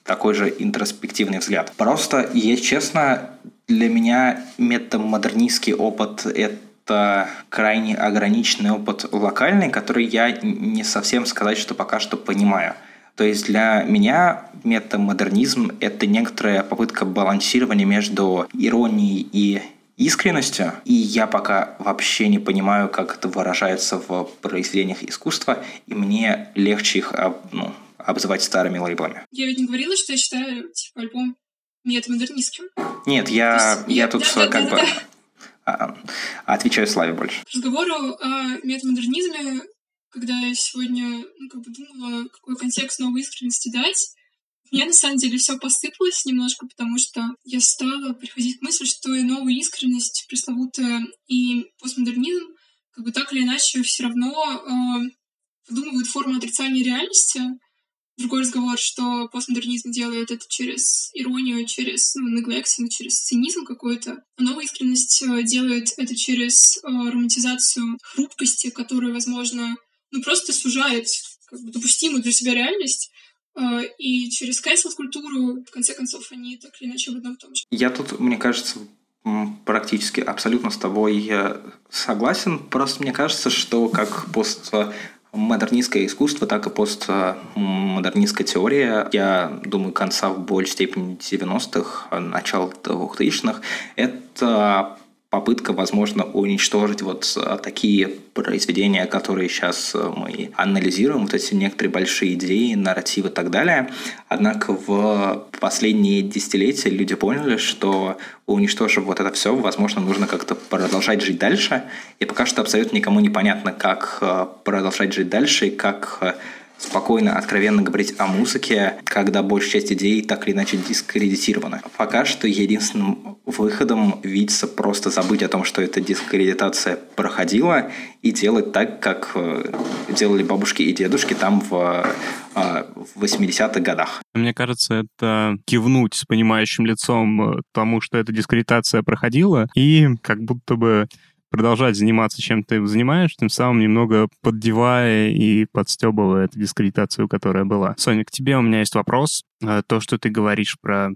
такой же интроспективный взгляд. Просто, если честно, для меня метамодернистский опыт — это крайне ограниченный опыт локальный, который я не совсем сказать, что пока что понимаю. То есть для меня метамодернизм — это некоторая попытка балансирования между иронией и искренностью, и я пока вообще не понимаю, как это выражается в произведениях искусства, и мне легче их ну, обзывать старыми лейблами. Я ведь не говорила, что я считаю типа, альбом метамодернистским. Нет, я, есть, я, я тут да, как да, бы да, да. отвечаю Славе больше. К разговору о метамодернизме, когда я сегодня ну, как бы думала, какой контекст новой искренности дать, мне на самом деле все посыпалось немножко, потому что я стала приходить к мысли, что и новая искренность, пресловутая, и постмодернизм, как бы так или иначе, все равно э, выдумывают форму отрицания реальности, Другой разговор, что постмодернизм делает это через иронию, через ну, неглексию, через цинизм какой-то. А новая искренность э, делает это через э, романтизацию хрупкости, которая, возможно, ну просто сужает как бы, допустимую для себя реальность. Э, и через cancel-культуру, в конце концов, они так или иначе в одном и том же. Я тут, мне кажется, практически абсолютно с тобой согласен. Просто мне кажется, что как пост модернистское искусство, так и постмодернистская теория, я думаю, конца в большей степени 90-х, начала 2000-х, это попытка, возможно, уничтожить вот а, такие произведения, которые сейчас э, мы анализируем, вот эти некоторые большие идеи, нарративы и так далее. Однако в последние десятилетия люди поняли, что уничтожив вот это все, возможно, нужно как-то продолжать жить дальше. И пока что абсолютно никому не понятно, как э, продолжать жить дальше и как э, спокойно, откровенно говорить о музыке, когда большая часть идей так или иначе дискредитирована. Пока что единственным выходом видится просто забыть о том, что эта дискредитация проходила, и делать так, как э, делали бабушки и дедушки там в, э, в 80-х годах. Мне кажется, это кивнуть с понимающим лицом э, тому, что эта дискредитация проходила, и как будто бы продолжать заниматься чем ты занимаешь, тем самым немного поддевая и подстебывая эту дискредитацию, которая была. Соня, к тебе у меня есть вопрос. Э, то, что ты говоришь про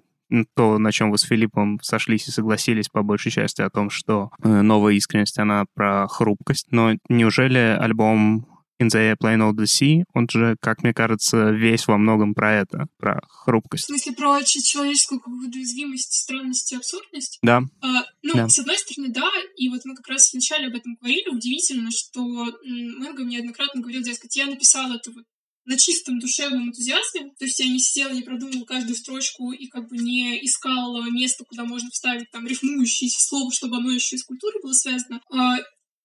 то, на чем вы с Филиппом сошлись и согласились по большей части о том, что э, новая искренность, она про хрупкость. Но неужели альбом In the Airplane of the Sea, он же, как мне кажется, весь во многом про это, про хрупкость. В смысле, про человеческую какую-то уязвимость, странность и абсурдность? Да. А, ну, да. с одной стороны, да, и вот мы как раз вначале об этом говорили, удивительно, что Мэнго неоднократно говорил, дескать, я написал это вот на чистом душевном энтузиазме, то есть я не сидела, не продумывала каждую строчку и как бы не искала место, куда можно вставить там рифмующееся слово, чтобы оно еще и с культурой было связано.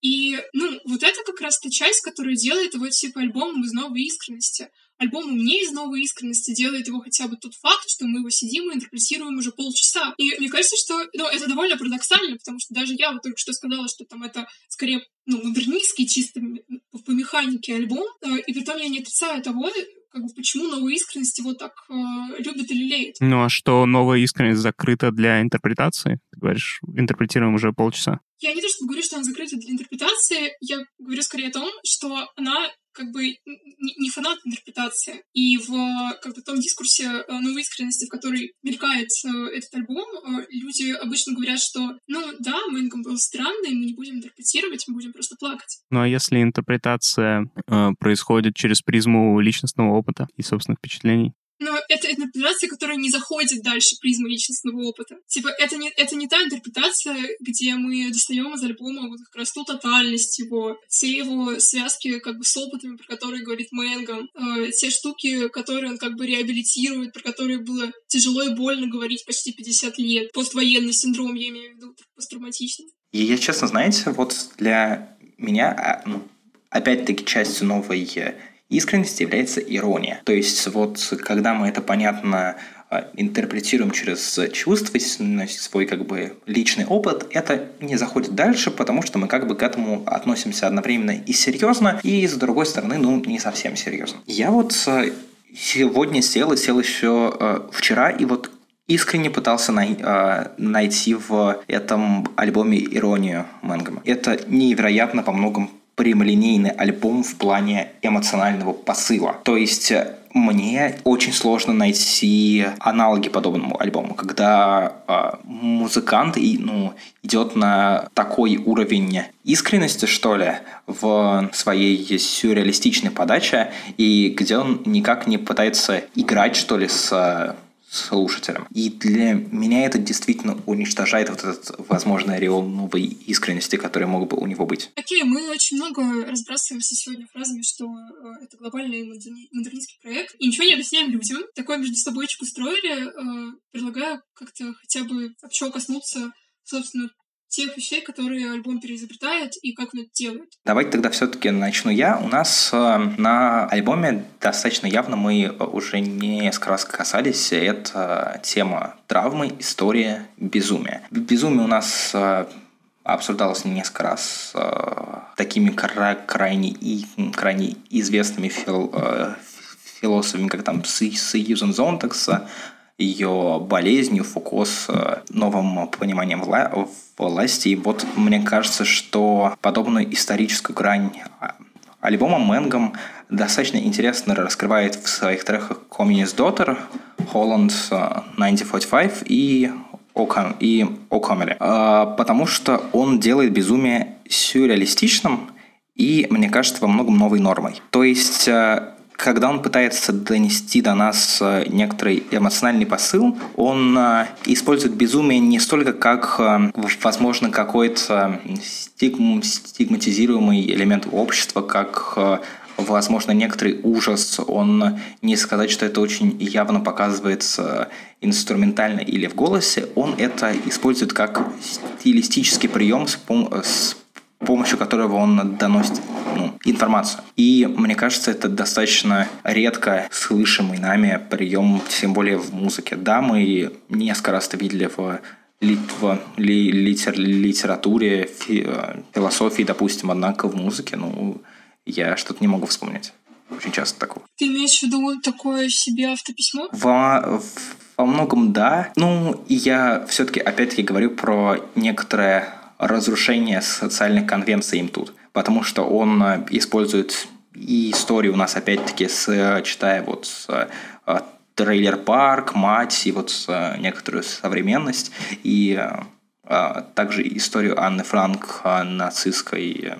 И, ну, вот это как раз та часть, которая делает его, типа, альбомом из новой искренности. Альбомом не из новой искренности делает его хотя бы тот факт, что мы его сидим и интерпретируем уже полчаса. И мне кажется, что ну, это довольно парадоксально, потому что даже я вот только что сказала, что там это скорее ну, модернистский чисто по механике альбом, э, и при том я не отрицаю того, как бы почему новая искренность его так э, любит и лелеет. Ну а что новая искренность закрыта для интерпретации? Ты говоришь, интерпретируем уже полчаса. Я не то, что говорю, что она закрыта для интерпретации, я говорю скорее о том, что она как бы не фанат интерпретации. И в как бы, том дискурсе э, новой искренности, в которой мелькает э, этот альбом, э, люди обычно говорят, что, ну да, Мэнгом был странный, мы не будем интерпретировать, мы будем просто плакать. Ну а если интерпретация э, происходит через призму личностного опыта и собственных впечатлений? Но это интерпретация, которая не заходит дальше призмы личностного опыта. Типа, это не, это не та интерпретация, где мы достаем из альбома вот как раз ту тотальность его, все его связки как бы с опытами, про которые говорит Мэнгом, э, те штуки, которые он как бы реабилитирует, про которые было тяжело и больно говорить почти 50 лет. Поствоенный синдром, я имею в виду, посттравматичный. И я, честно, знаете, вот для меня, а, ну, опять-таки, частью новой искренности является ирония. То есть вот когда мы это понятно а, интерпретируем через чувственность, свой как бы личный опыт, это не заходит дальше, потому что мы как бы к этому относимся одновременно и серьезно, и с другой стороны, ну, не совсем серьезно. Я вот а, сегодня сел и сел еще э, вчера, и вот искренне пытался най- э, найти в этом альбоме иронию Мэнгома. Это невероятно по многом прямолинейный альбом в плане эмоционального посыла. То есть э, мне очень сложно найти аналоги подобному альбому, когда э, музыкант и, ну, идет на такой уровень искренности, что ли, в своей сюрреалистичной подаче, и где он никак не пытается играть, что ли, с слушателям. И для меня это действительно уничтожает вот этот возможный ореол новой искренности, который мог бы у него быть. Окей, okay, мы очень много разбрасываемся сегодня фразами, что э, это глобальный модерни- модернистский проект, и ничего не объясняем людям. Такой между собойчик устроили. Э, предлагаю как-то хотя бы вообще коснуться собственно, тех вещей, которые альбом переизобретает и как он это делает. Давайте тогда все-таки начну я. У нас э, на альбоме достаточно явно мы уже несколько раз касались. Это тема травмы, история, безумия. Безумие у нас э, обсуждалось несколько раз э, такими кра- крайне, и, крайне известными фил, философами, как там Сьюзен Зонтекс, ее болезнью, фокус, новым пониманием вла- власти. И вот мне кажется, что подобную историческую грань а, альбома Мэнгом достаточно интересно раскрывает в своих треках Communist Daughter, Holland 1945 и Окам и Окамере. Потому что он делает безумие сюрреалистичным и, мне кажется, во многом новой нормой. То есть когда он пытается донести до нас э, некоторый эмоциональный посыл, он э, использует безумие не столько как, э, возможно, какой-то стигм, стигматизируемый элемент общества, как возможно, некоторый ужас, он не сказать, что это очень явно показывается инструментально или в голосе, он это использует как стилистический прием, с, с помощью которого он доносит ну, информацию. И мне кажется, это достаточно редко слышимый нами прием, тем более в музыке. Да, мы несколько раз это видели в в литер, литературе, фи, философии, допустим, однако в музыке, ну, я что-то не могу вспомнить. Очень часто такого. Ты имеешь в виду такое себе автописьмо? Во, во многом да. Ну, я все-таки опять-таки говорю про некоторое разрушение социальных конвенций им тут. Потому что он э, использует и историю у нас опять-таки, с, читая вот с э, трейлер парк, мать и вот некоторую современность. И а, также историю Анны Франк нацистской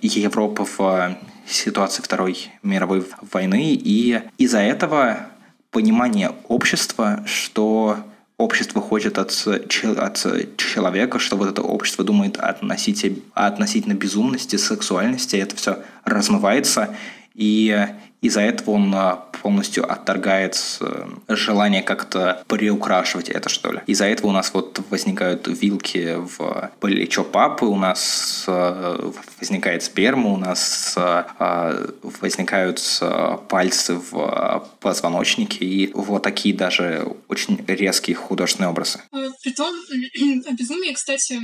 Европы в ситуации Второй мировой войны. И из-за этого понимание общества, что общество хочет от, от человека, что вот это общество думает относительно, относительно безумности, сексуальности, это все размывается, и из-за этого он полностью отторгает желание как-то приукрашивать это, что ли. Из-за этого у нас вот возникают вилки в плечо папы, у нас возникает сперма, у нас возникают пальцы в позвоночнике, и вот такие даже очень резкие художественные образы. Притом, о безумии, кстати,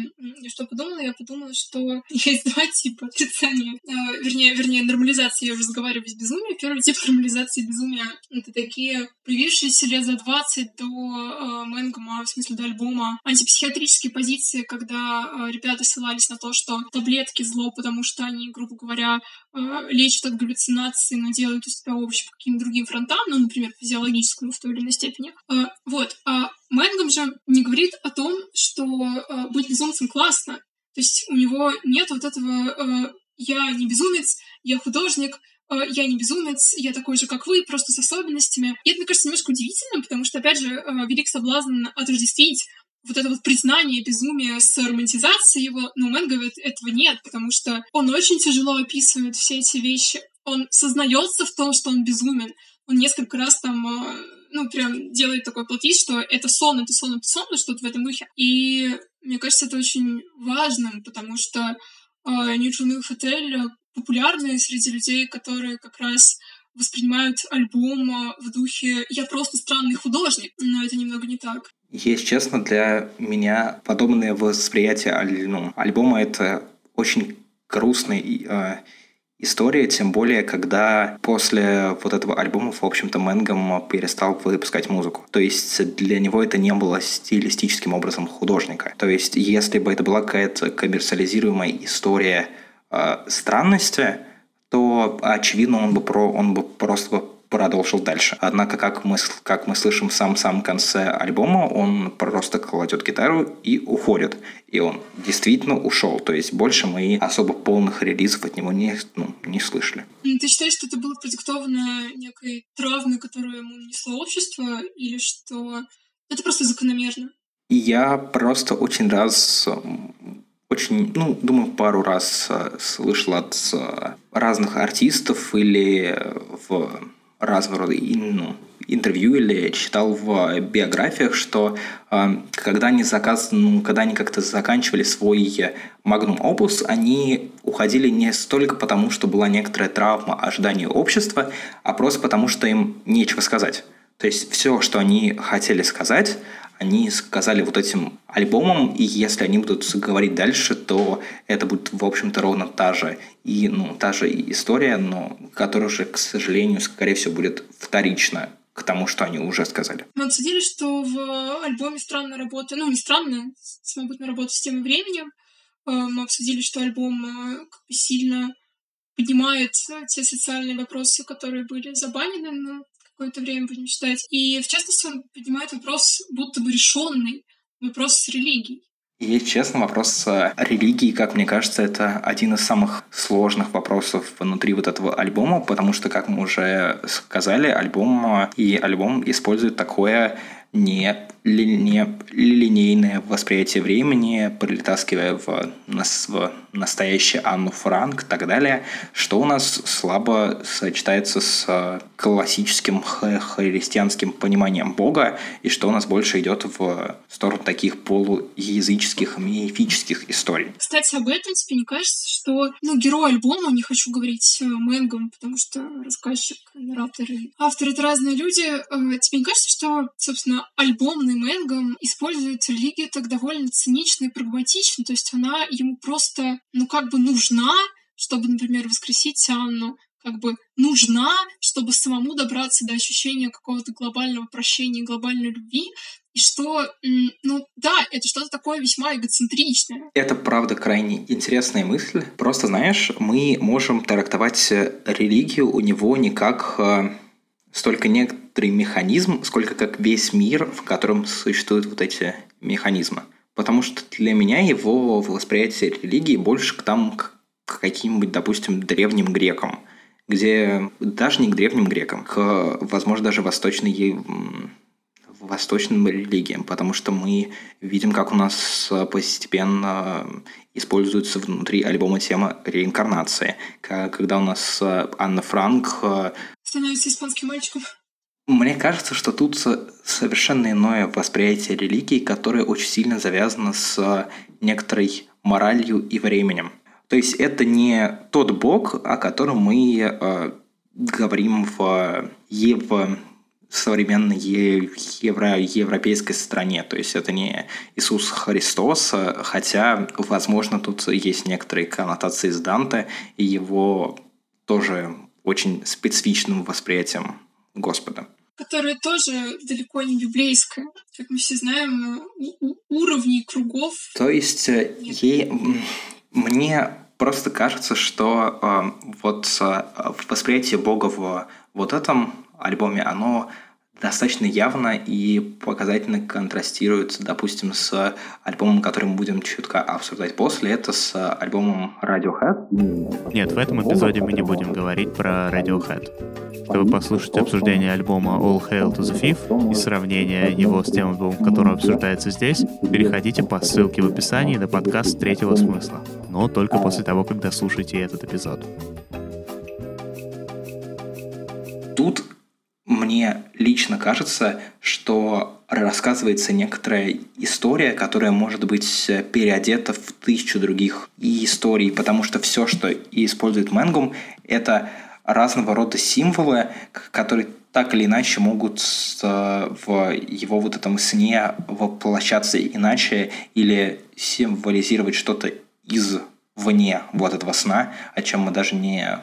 что подумала? Я подумала, что есть два типа отрицания, э, вернее, вернее, нормализации, я уже разговариваю без безумия. Первый тип нормализации безумия — это такие привившиеся лет за 20 до э, Мэнгома, в смысле до альбома, антипсихиатрические позиции, когда э, ребята ссылались на то, что таблетки зло, потому что они, грубо говоря, э, лечат от галлюцинации, но делают из тебя овощи по каким-то другим фронтам, ну, например, физиологическому в той или иной степени. Э, вот. А Мэнгом же не говорит о том, что э, быть безумцем классно. То есть у него нет вот этого э, «я не безумец, я художник», я не безумец, я такой же, как вы, просто с особенностями. И это, мне кажется, немножко удивительным, потому что, опять же, э, велик соблазн отождествить вот это вот признание безумия с романтизацией его, но Мэн говорит, этого нет, потому что он очень тяжело описывает все эти вещи. Он сознается в том, что он безумен. Он несколько раз там э, ну, прям делает такой платить, что это сон, это сон, это сон, что-то в этом духе. И мне кажется, это очень важным, потому что э, Milk Hotel популярны среди людей, которые как раз воспринимают альбом э, в духе «я просто странный художник», но это немного не так. Если честно, для меня подобное восприятие аль- ну, альбома — это очень грустный э, история, тем более, когда после вот этого альбома, в общем-то, Мэнгом перестал выпускать музыку. То есть для него это не было стилистическим образом художника. То есть если бы это была какая-то коммерциализируемая история странности, то очевидно он бы про он бы просто продолжил дальше. Однако, как мы, как мы слышим в самом-самом конце альбома, он просто кладет гитару и уходит. И он действительно ушел. То есть больше мы особо полных релизов от него не, ну, не слышали. Ты считаешь, что это было продиктовано некой травмой, которую ему нанесло общество, или что это просто закономерно? Я просто очень раз очень, ну, думаю, пару раз э, слышал от э, разных артистов или в разного рода ну, интервью или читал в биографиях, что э, когда они заказ, ну, когда они как-то заканчивали свой магнум опус, они уходили не столько потому, что была некоторая травма ожидания общества, а просто потому, что им нечего сказать. То есть все, что они хотели сказать, они сказали вот этим альбомом, и если они будут говорить дальше, то это будет, в общем-то, ровно та же, и, ну, та же история, но которая уже, к сожалению, скорее всего, будет вторична к тому, что они уже сказали. Мы обсудили, что в альбоме странная работа, ну, не странная, самобытная работа с тем временем. Э, мы обсудили, что альбом э, сильно поднимает те социальные вопросы, которые были забанены, но какое-то время будем считать. И, в частности, он поднимает вопрос будто бы решенный, вопрос с религией. И, честно, вопрос религии, как мне кажется, это один из самых сложных вопросов внутри вот этого альбома, потому что, как мы уже сказали, альбом и альбом использует такое не линейное восприятие времени, притаскивая в, в настоящее Анну Франк и так далее, что у нас слабо сочетается с классическим христианским пониманием Бога, и что у нас больше идет в сторону таких полуязыческих, мифических историй. Кстати, об этом тебе не кажется, что ну, герой альбома, не хочу говорить э, Мэнгом, потому что рассказчик, нарратор и автор — это разные люди. Э, тебе не кажется, что, собственно, альбомный Мэнгом использует религию так довольно цинично и прагматично, то есть она ему просто, ну, как бы нужна, чтобы, например, воскресить Анну, как бы нужна, чтобы самому добраться до ощущения какого-то глобального прощения, глобальной любви, и что, ну да, это что-то такое весьма эгоцентричное. Это, правда, крайне интересная мысль. Просто, знаешь, мы можем трактовать религию у него не как э, столько некоторый механизм, сколько как весь мир, в котором существуют вот эти механизмы. Потому что для меня его восприятие религии больше к там к каким-нибудь, допустим, древним грекам, где даже не к древним грекам, к, возможно, даже восточной восточным религиям, потому что мы видим, как у нас постепенно используется внутри альбома тема реинкарнации. Когда у нас Анна Франк... Становится испанским мальчиком. Мне кажется, что тут совершенно иное восприятие религии, которое очень сильно завязано с некоторой моралью и временем. То есть это не тот Бог, о котором мы э, говорим в, в современной евро, европейской стране. То есть это не Иисус Христос, хотя, возможно, тут есть некоторые коннотации с Данте и его тоже очень специфичным восприятием Господа которая тоже далеко не библейская. Как мы все знаем, уровней кругов. То есть э, ей, мне просто кажется, что э, вот э, восприятие Бога в вот этом альбоме, оно достаточно явно и показательно контрастирует, допустим, с альбомом, который мы будем чутка обсуждать после, это с альбомом Radiohead. Нет, в этом эпизоде мы не будем говорить про Radiohead. Чтобы послушать обсуждение альбома All Hail to the Fifth и сравнение его с тем альбомом, который обсуждается здесь, переходите по ссылке в описании на подкаст третьего смысла. Но только после того, как дослушаете этот эпизод. Тут мне лично кажется, что рассказывается некоторая история, которая может быть переодета в тысячу других историй, потому что все, что использует Мэнгум, это разного рода символы, которые так или иначе могут в его вот этом сне воплощаться иначе или символизировать что-то извне вот этого сна, о чем мы даже не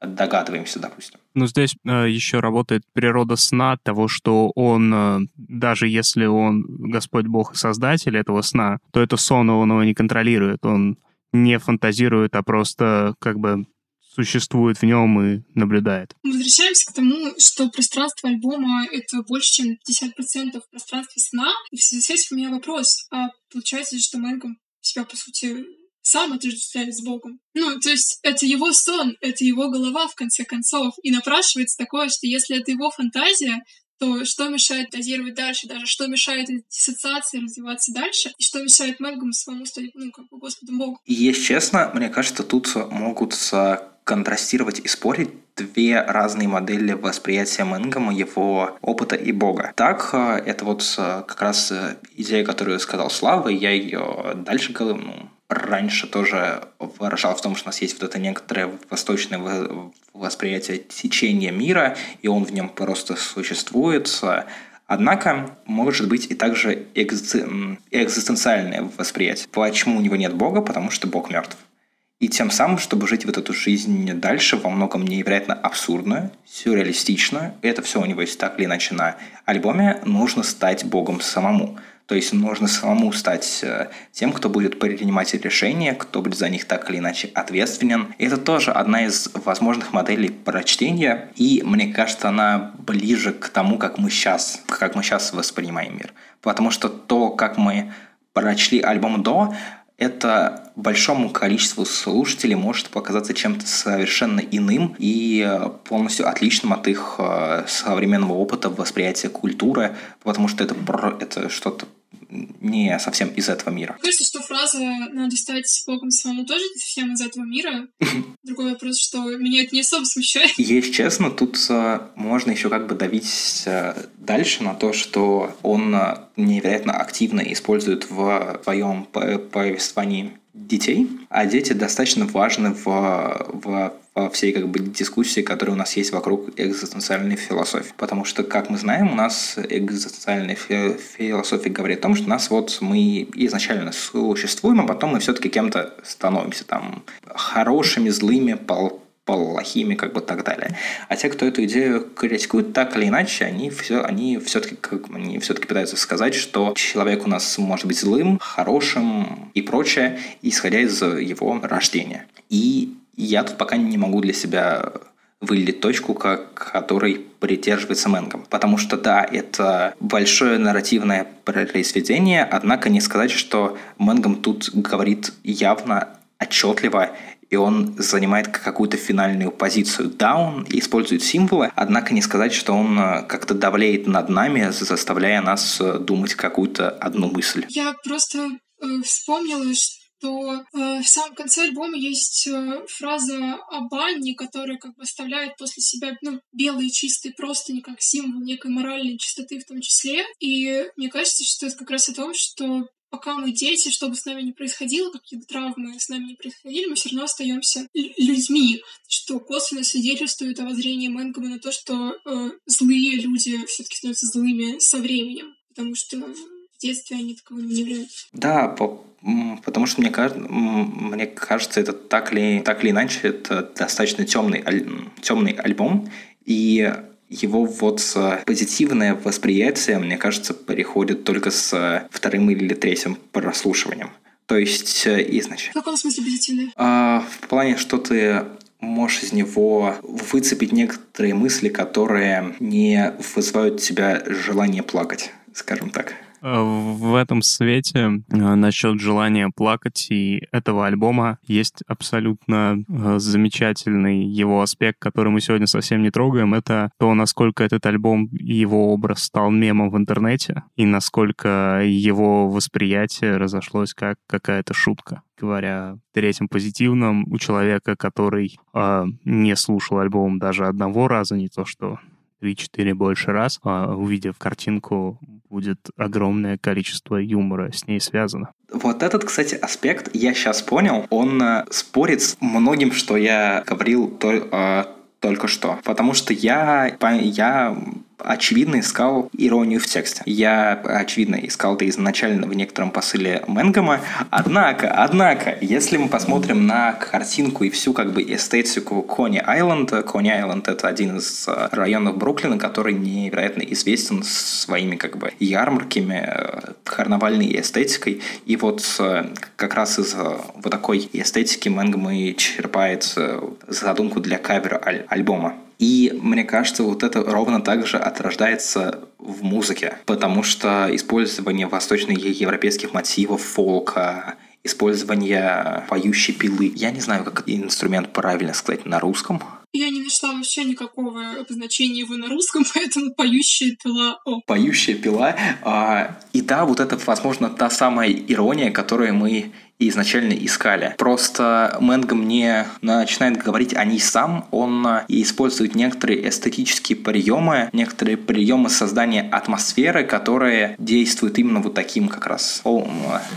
догадываемся, допустим. Ну, здесь э, еще работает природа сна, того, что он, э, даже если он Господь Бог и Создатель этого сна, то это сон он его не контролирует, он не фантазирует, а просто как бы существует в нем и наблюдает. Мы возвращаемся к тому, что пространство альбома — это больше, чем 50% пространства сна. И в связи с этим у меня вопрос. А получается, что Мэнком себя, по сути, сам отождествляет с Богом. Ну, то есть это его сон, это его голова, в конце концов. И напрашивается такое, что если это его фантазия, то что мешает фантазировать дальше, даже что мешает диссоциации развиваться дальше, и что мешает Мэггам самому стать, ну, как бы, Господом Богом. И, если честно, мне кажется, тут могут контрастировать и спорить две разные модели восприятия Мэнгама, его опыта и Бога. Так, э, это вот э, как раз э, идея, которую сказал Слава, я ее дальше ну, раньше тоже выражал в том, что у нас есть вот это некоторое восточное восприятие течения мира, и он в нем просто существует. Однако может быть и также экзистенциальное восприятие. Почему у него нет Бога? Потому что Бог мертв. И тем самым, чтобы жить вот эту жизнь дальше, во многом невероятно абсурдную, сюрреалистичную, это все у него есть так или иначе на альбоме, нужно стать Богом самому. То есть нужно самому стать э, тем, кто будет принимать решения, кто будет за них так или иначе ответственен. Это тоже одна из возможных моделей прочтения, и мне кажется, она ближе к тому, как мы сейчас, как мы сейчас воспринимаем мир. Потому что то, как мы прочли альбом до, это большому количеству слушателей может показаться чем-то совершенно иным и э, полностью отличным от их э, современного опыта восприятия культуры, потому что это, это что-то не совсем из этого мира. Кажется, что фраза «надо стать Богом самому» тоже не совсем из этого мира. Другой вопрос, что меня это не особо смущает. Если честно, тут э, можно еще как бы давить э, дальше на то, что он э, невероятно активно использует в своем повествовании детей, а дети достаточно важны в, в, во всей как бы дискуссии, которая у нас есть вокруг экзистенциальной философии. Потому что, как мы знаем, у нас экзистенциальная фи философия говорит о том, что нас вот мы изначально существуем, а потом мы все-таки кем-то становимся там хорошими, злыми, пол плохими, как бы так далее. А те, кто эту идею критикуют, так или иначе, они все, они все-таки, как они все-таки пытаются сказать, что человек у нас может быть злым, хорошим и прочее, исходя из его рождения. И я тут пока не могу для себя выделить точку, как, которой придерживается Мэнгом. Потому что, да, это большое нарративное произведение, однако не сказать, что Мэнгом тут говорит явно, отчетливо и он занимает какую-то финальную позицию. Да, он использует символы, однако не сказать, что он э, как-то давляет над нами, заставляя нас э, думать какую-то одну мысль. Я просто э, вспомнила, что э, в самом конце альбома есть э, фраза о банне, которая как бы оставляет после себя ну, белые чистые простыни как символ некой моральной чистоты в том числе. И мне кажется, что это как раз о том, что пока мы дети, что бы с нами ни происходило, какие бы травмы с нами не происходили, мы все равно остаемся людьми, что косвенно свидетельствует о воззрении Мэнгома на то, что э, злые люди все-таки становятся злыми со временем, потому что в детстве они таковыми не являются. Да, по Потому что мне, кажется, мне кажется, это так или, так или иначе, это достаточно темный, темный альбом, и его вот позитивное восприятие, мне кажется, приходит только с вторым или третьим прослушиванием. То есть э, изначально. В каком смысле позитивное? А, в плане, что ты можешь из него выцепить некоторые мысли, которые не вызывают у тебя желание плакать, скажем так. В этом свете э, насчет желания плакать и этого альбома есть абсолютно э, замечательный его аспект, который мы сегодня совсем не трогаем. Это то, насколько этот альбом и его образ стал мемом в интернете, и насколько его восприятие разошлось как какая-то шутка говоря третьем позитивном, у человека, который э, не слушал альбом даже одного раза, не то что 3-4 больше раз, э, увидев картинку будет огромное количество юмора с ней связано. Вот этот, кстати, аспект я сейчас понял. Он э, спорит с многим, что я говорил то, э, только что. Потому что я, я очевидно искал иронию в тексте. Я, очевидно, искал это изначально в некотором посыле Мэнгома. Однако, однако, если мы посмотрим на картинку и всю как бы эстетику Кони Айленда, Кони Айленд это один из э, районов Бруклина, который невероятно известен своими как бы ярмарками, э, карнавальной эстетикой. И вот э, как раз из вот такой эстетики Мэнгома и черпает задумку для кавера аль- альбома. И мне кажется, вот это ровно так же отрождается в музыке, потому что использование восточноевропейских мотивов, фолка, использование поющей пилы. Я не знаю, как инструмент правильно сказать на русском. Я не нашла вообще никакого обозначения его на русском, поэтому поющая пила. О. Поющая пила. А, и да, вот это, возможно, та самая ирония, которую мы и изначально искали. Просто Мэнго мне начинает говорить о ней сам, он использует некоторые эстетические приемы, некоторые приемы создания атмосферы, которые действуют именно вот таким как раз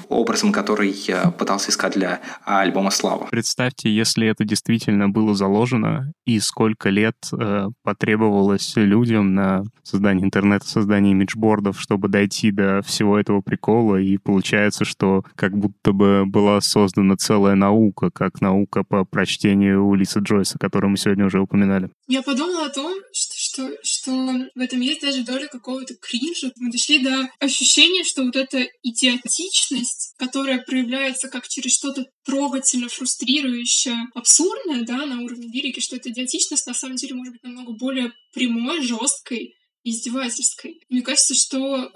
образом, который я пытался искать для альбома «Слава». Представьте, если это действительно было заложено, и сколько лет э, потребовалось людям на создание интернета, создание имиджбордов, чтобы дойти до всего этого прикола, и получается, что как будто бы была создана целая наука, как наука по прочтению Улиса Джойса, которую мы сегодня уже упоминали. Я подумала о том, что, что, что в этом есть даже доля какого-то кринжа. Мы дошли до ощущения, что вот эта идиотичность, которая проявляется как через что-то трогательно фрустрирующее, абсурдное, да, на уровне лирики, что эта идиотичность на самом деле может быть намного более прямой, жесткой, издевательской. Мне кажется, что э,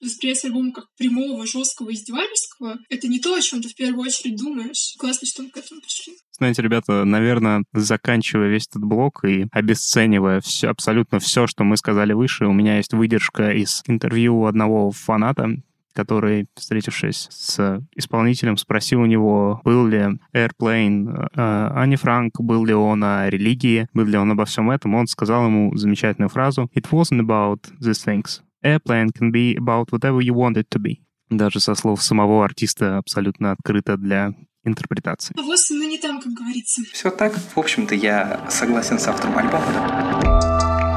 восприятие альбома как прямого, жесткого, издевательского — это не то, о чем ты в первую очередь думаешь. Классно, что мы к этому пришли. Знаете, ребята, наверное, заканчивая весь этот блок и обесценивая все, абсолютно все, что мы сказали выше, у меня есть выдержка из интервью одного фаната, который, встретившись с исполнителем, спросил у него, был ли Airplane э, Ани Франк, был ли он о религии, был ли он обо всем этом. Он сказал ему замечательную фразу «It wasn't about these things. Airplane can be about whatever you want it to be». Даже со слов самого артиста абсолютно открыто для интерпретации. А вот ну не там, как говорится. Все так. В общем-то, я согласен с автором альбома.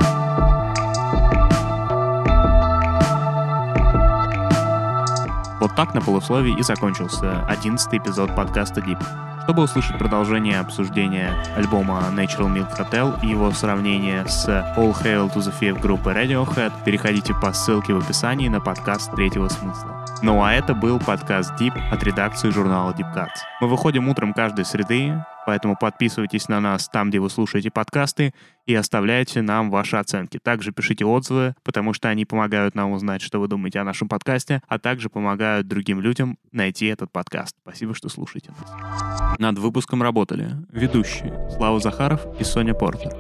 Вот так на полусловии и закончился одиннадцатый эпизод подкаста Deep. Чтобы услышать продолжение обсуждения альбома Natural Milk Hotel и его сравнение с All Hail to the Fifth группы Radiohead, переходите по ссылке в описании на подкаст Третьего Смысла. Ну а это был подкаст Deep от редакции журнала Deep Cuts. Мы выходим утром каждой среды, Поэтому подписывайтесь на нас там, где вы слушаете подкасты, и оставляйте нам ваши оценки. Также пишите отзывы, потому что они помогают нам узнать, что вы думаете о нашем подкасте, а также помогают другим людям найти этот подкаст. Спасибо, что слушаете нас. Над выпуском работали ведущие Слава Захаров и Соня Портер.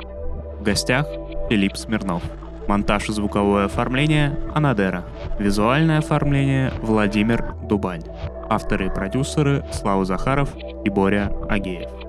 В гостях Филипп Смирнов. Монтаж и звуковое оформление – Анадера. Визуальное оформление – Владимир Дубань. Авторы и продюсеры – Слава Захаров и Боря Агеев.